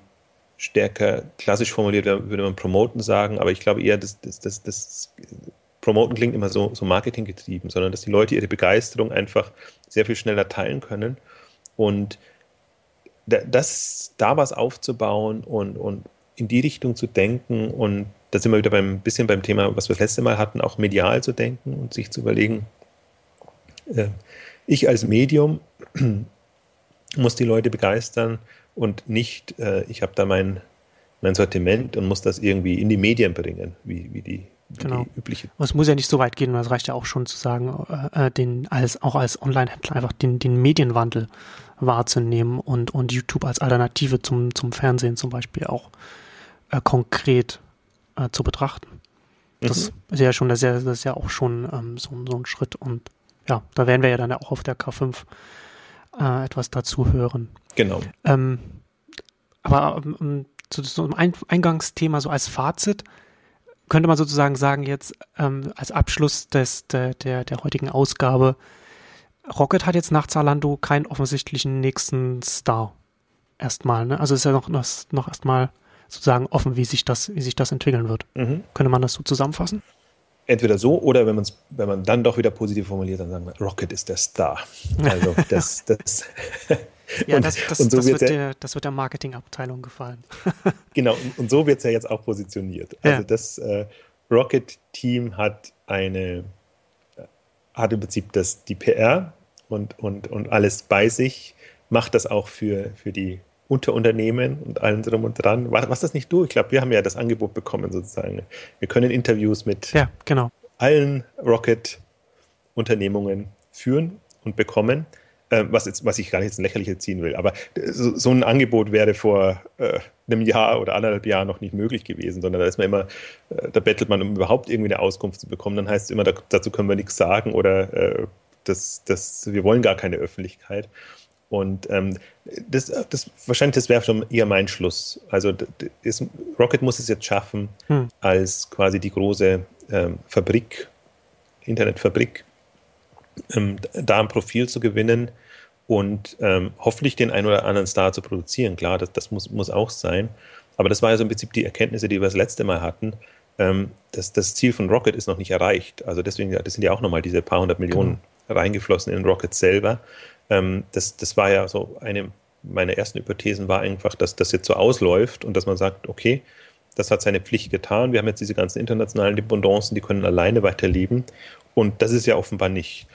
stärker klassisch formuliert, würde man promoten sagen, aber ich glaube eher, dass das, das, das Promoten klingt immer so, so marketinggetrieben, sondern dass die Leute ihre Begeisterung einfach sehr viel schneller teilen können. Und das, da was aufzubauen und, und in die Richtung zu denken und da sind wir wieder beim bisschen beim Thema, was wir das letzte Mal hatten, auch medial zu denken und sich zu überlegen, äh, ich als Medium muss die Leute begeistern und nicht, äh, ich habe da mein, mein Sortiment und muss das irgendwie in die Medien bringen, wie, wie die, genau. es muss ja nicht so weit gehen, es reicht ja auch schon zu sagen, äh, äh, den als auch als Online-Händler einfach den, den Medienwandel wahrzunehmen und, und YouTube als Alternative zum, zum Fernsehen zum Beispiel auch äh, konkret äh, zu betrachten. Das mhm. ist ja schon, das ist ja, das ist ja auch schon ähm, so, so ein Schritt und ja, da werden wir ja dann auch auf der K5 äh, etwas dazu hören. Genau. Ähm, aber ähm, zu einem Eingangsthema, so als Fazit, könnte man sozusagen sagen, jetzt ähm, als Abschluss des, der, der, der heutigen Ausgabe, Rocket hat jetzt nach Zalando keinen offensichtlichen nächsten Star. Erstmal, ne? Also ist ja noch, noch, noch erstmal sozusagen offen, wie sich das, wie sich das entwickeln wird. Mhm. Könnte man das so zusammenfassen? Entweder so oder wenn, man's, wenn man dann doch wieder positiv formuliert, dann sagen wir, Rocket ist der Star. Also das, das Ja, und, das, das, so das, wird der, das wird der Marketingabteilung gefallen. genau, und, und so wird es ja jetzt auch positioniert. Also ja. das äh, Rocket-Team hat eine, hat im Prinzip das, die PR und, und, und alles bei sich, macht das auch für, für die Unterunternehmen und allem drum und dran. Was, was das nicht du? Ich glaube, wir haben ja das Angebot bekommen sozusagen. Wir können Interviews mit ja, genau. allen Rocket-Unternehmungen führen und bekommen äh, was, jetzt, was ich gar nicht ins Lächerliche ziehen will. Aber so, so ein Angebot wäre vor äh, einem Jahr oder anderthalb Jahren noch nicht möglich gewesen, sondern da ist man immer, äh, da bettelt man, um überhaupt irgendwie eine Auskunft zu bekommen. Dann heißt es immer, da, dazu können wir nichts sagen oder äh, das, das, wir wollen gar keine Öffentlichkeit. Und ähm, das, das wahrscheinlich, das wäre schon eher mein Schluss. Also das, Rocket muss es jetzt schaffen, hm. als quasi die große ähm, Fabrik, Internetfabrik, ähm, da ein Profil zu gewinnen und ähm, hoffentlich den einen oder anderen Star zu produzieren. Klar, das, das muss, muss auch sein. Aber das war ja so im Prinzip die Erkenntnisse, die wir das letzte Mal hatten. Ähm, das, das Ziel von Rocket ist noch nicht erreicht. Also deswegen, das sind ja auch nochmal diese paar hundert Millionen genau. reingeflossen in Rocket selber. Ähm, das, das war ja so eine meiner ersten Hypothesen war einfach, dass das jetzt so ausläuft und dass man sagt, okay, das hat seine Pflicht getan. Wir haben jetzt diese ganzen internationalen Dependancen, die können alleine weiterleben. Und das ist ja offenbar nicht.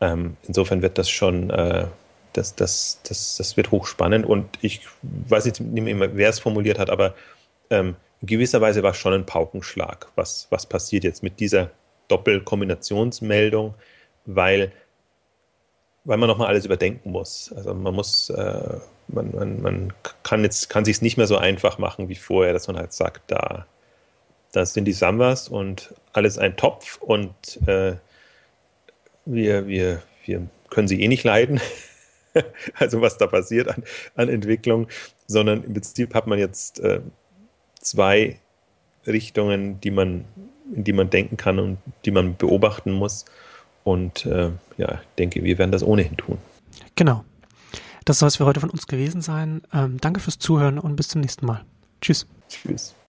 Ähm, insofern wird das schon, äh, das, das, das, das wird hochspannend und ich weiß nicht, mehr, wer es formuliert hat, aber ähm, in gewisser Weise war es schon ein Paukenschlag, was, was passiert jetzt mit dieser Doppelkombinationsmeldung, weil, weil man nochmal alles überdenken muss. Also man muss, äh, man, man, man kann jetzt, kann sich nicht mehr so einfach machen wie vorher, dass man halt sagt, da, das sind die Sambas und alles ein Topf und äh, wir, wir, wir können sie eh nicht leiden. also was da passiert an, an Entwicklung, sondern im Prinzip hat man jetzt äh, zwei Richtungen, die man, in die man denken kann und die man beobachten muss. Und äh, ja, ich denke, wir werden das ohnehin tun. Genau. Das soll es für heute von uns gewesen sein. Ähm, danke fürs Zuhören und bis zum nächsten Mal. Tschüss. Tschüss.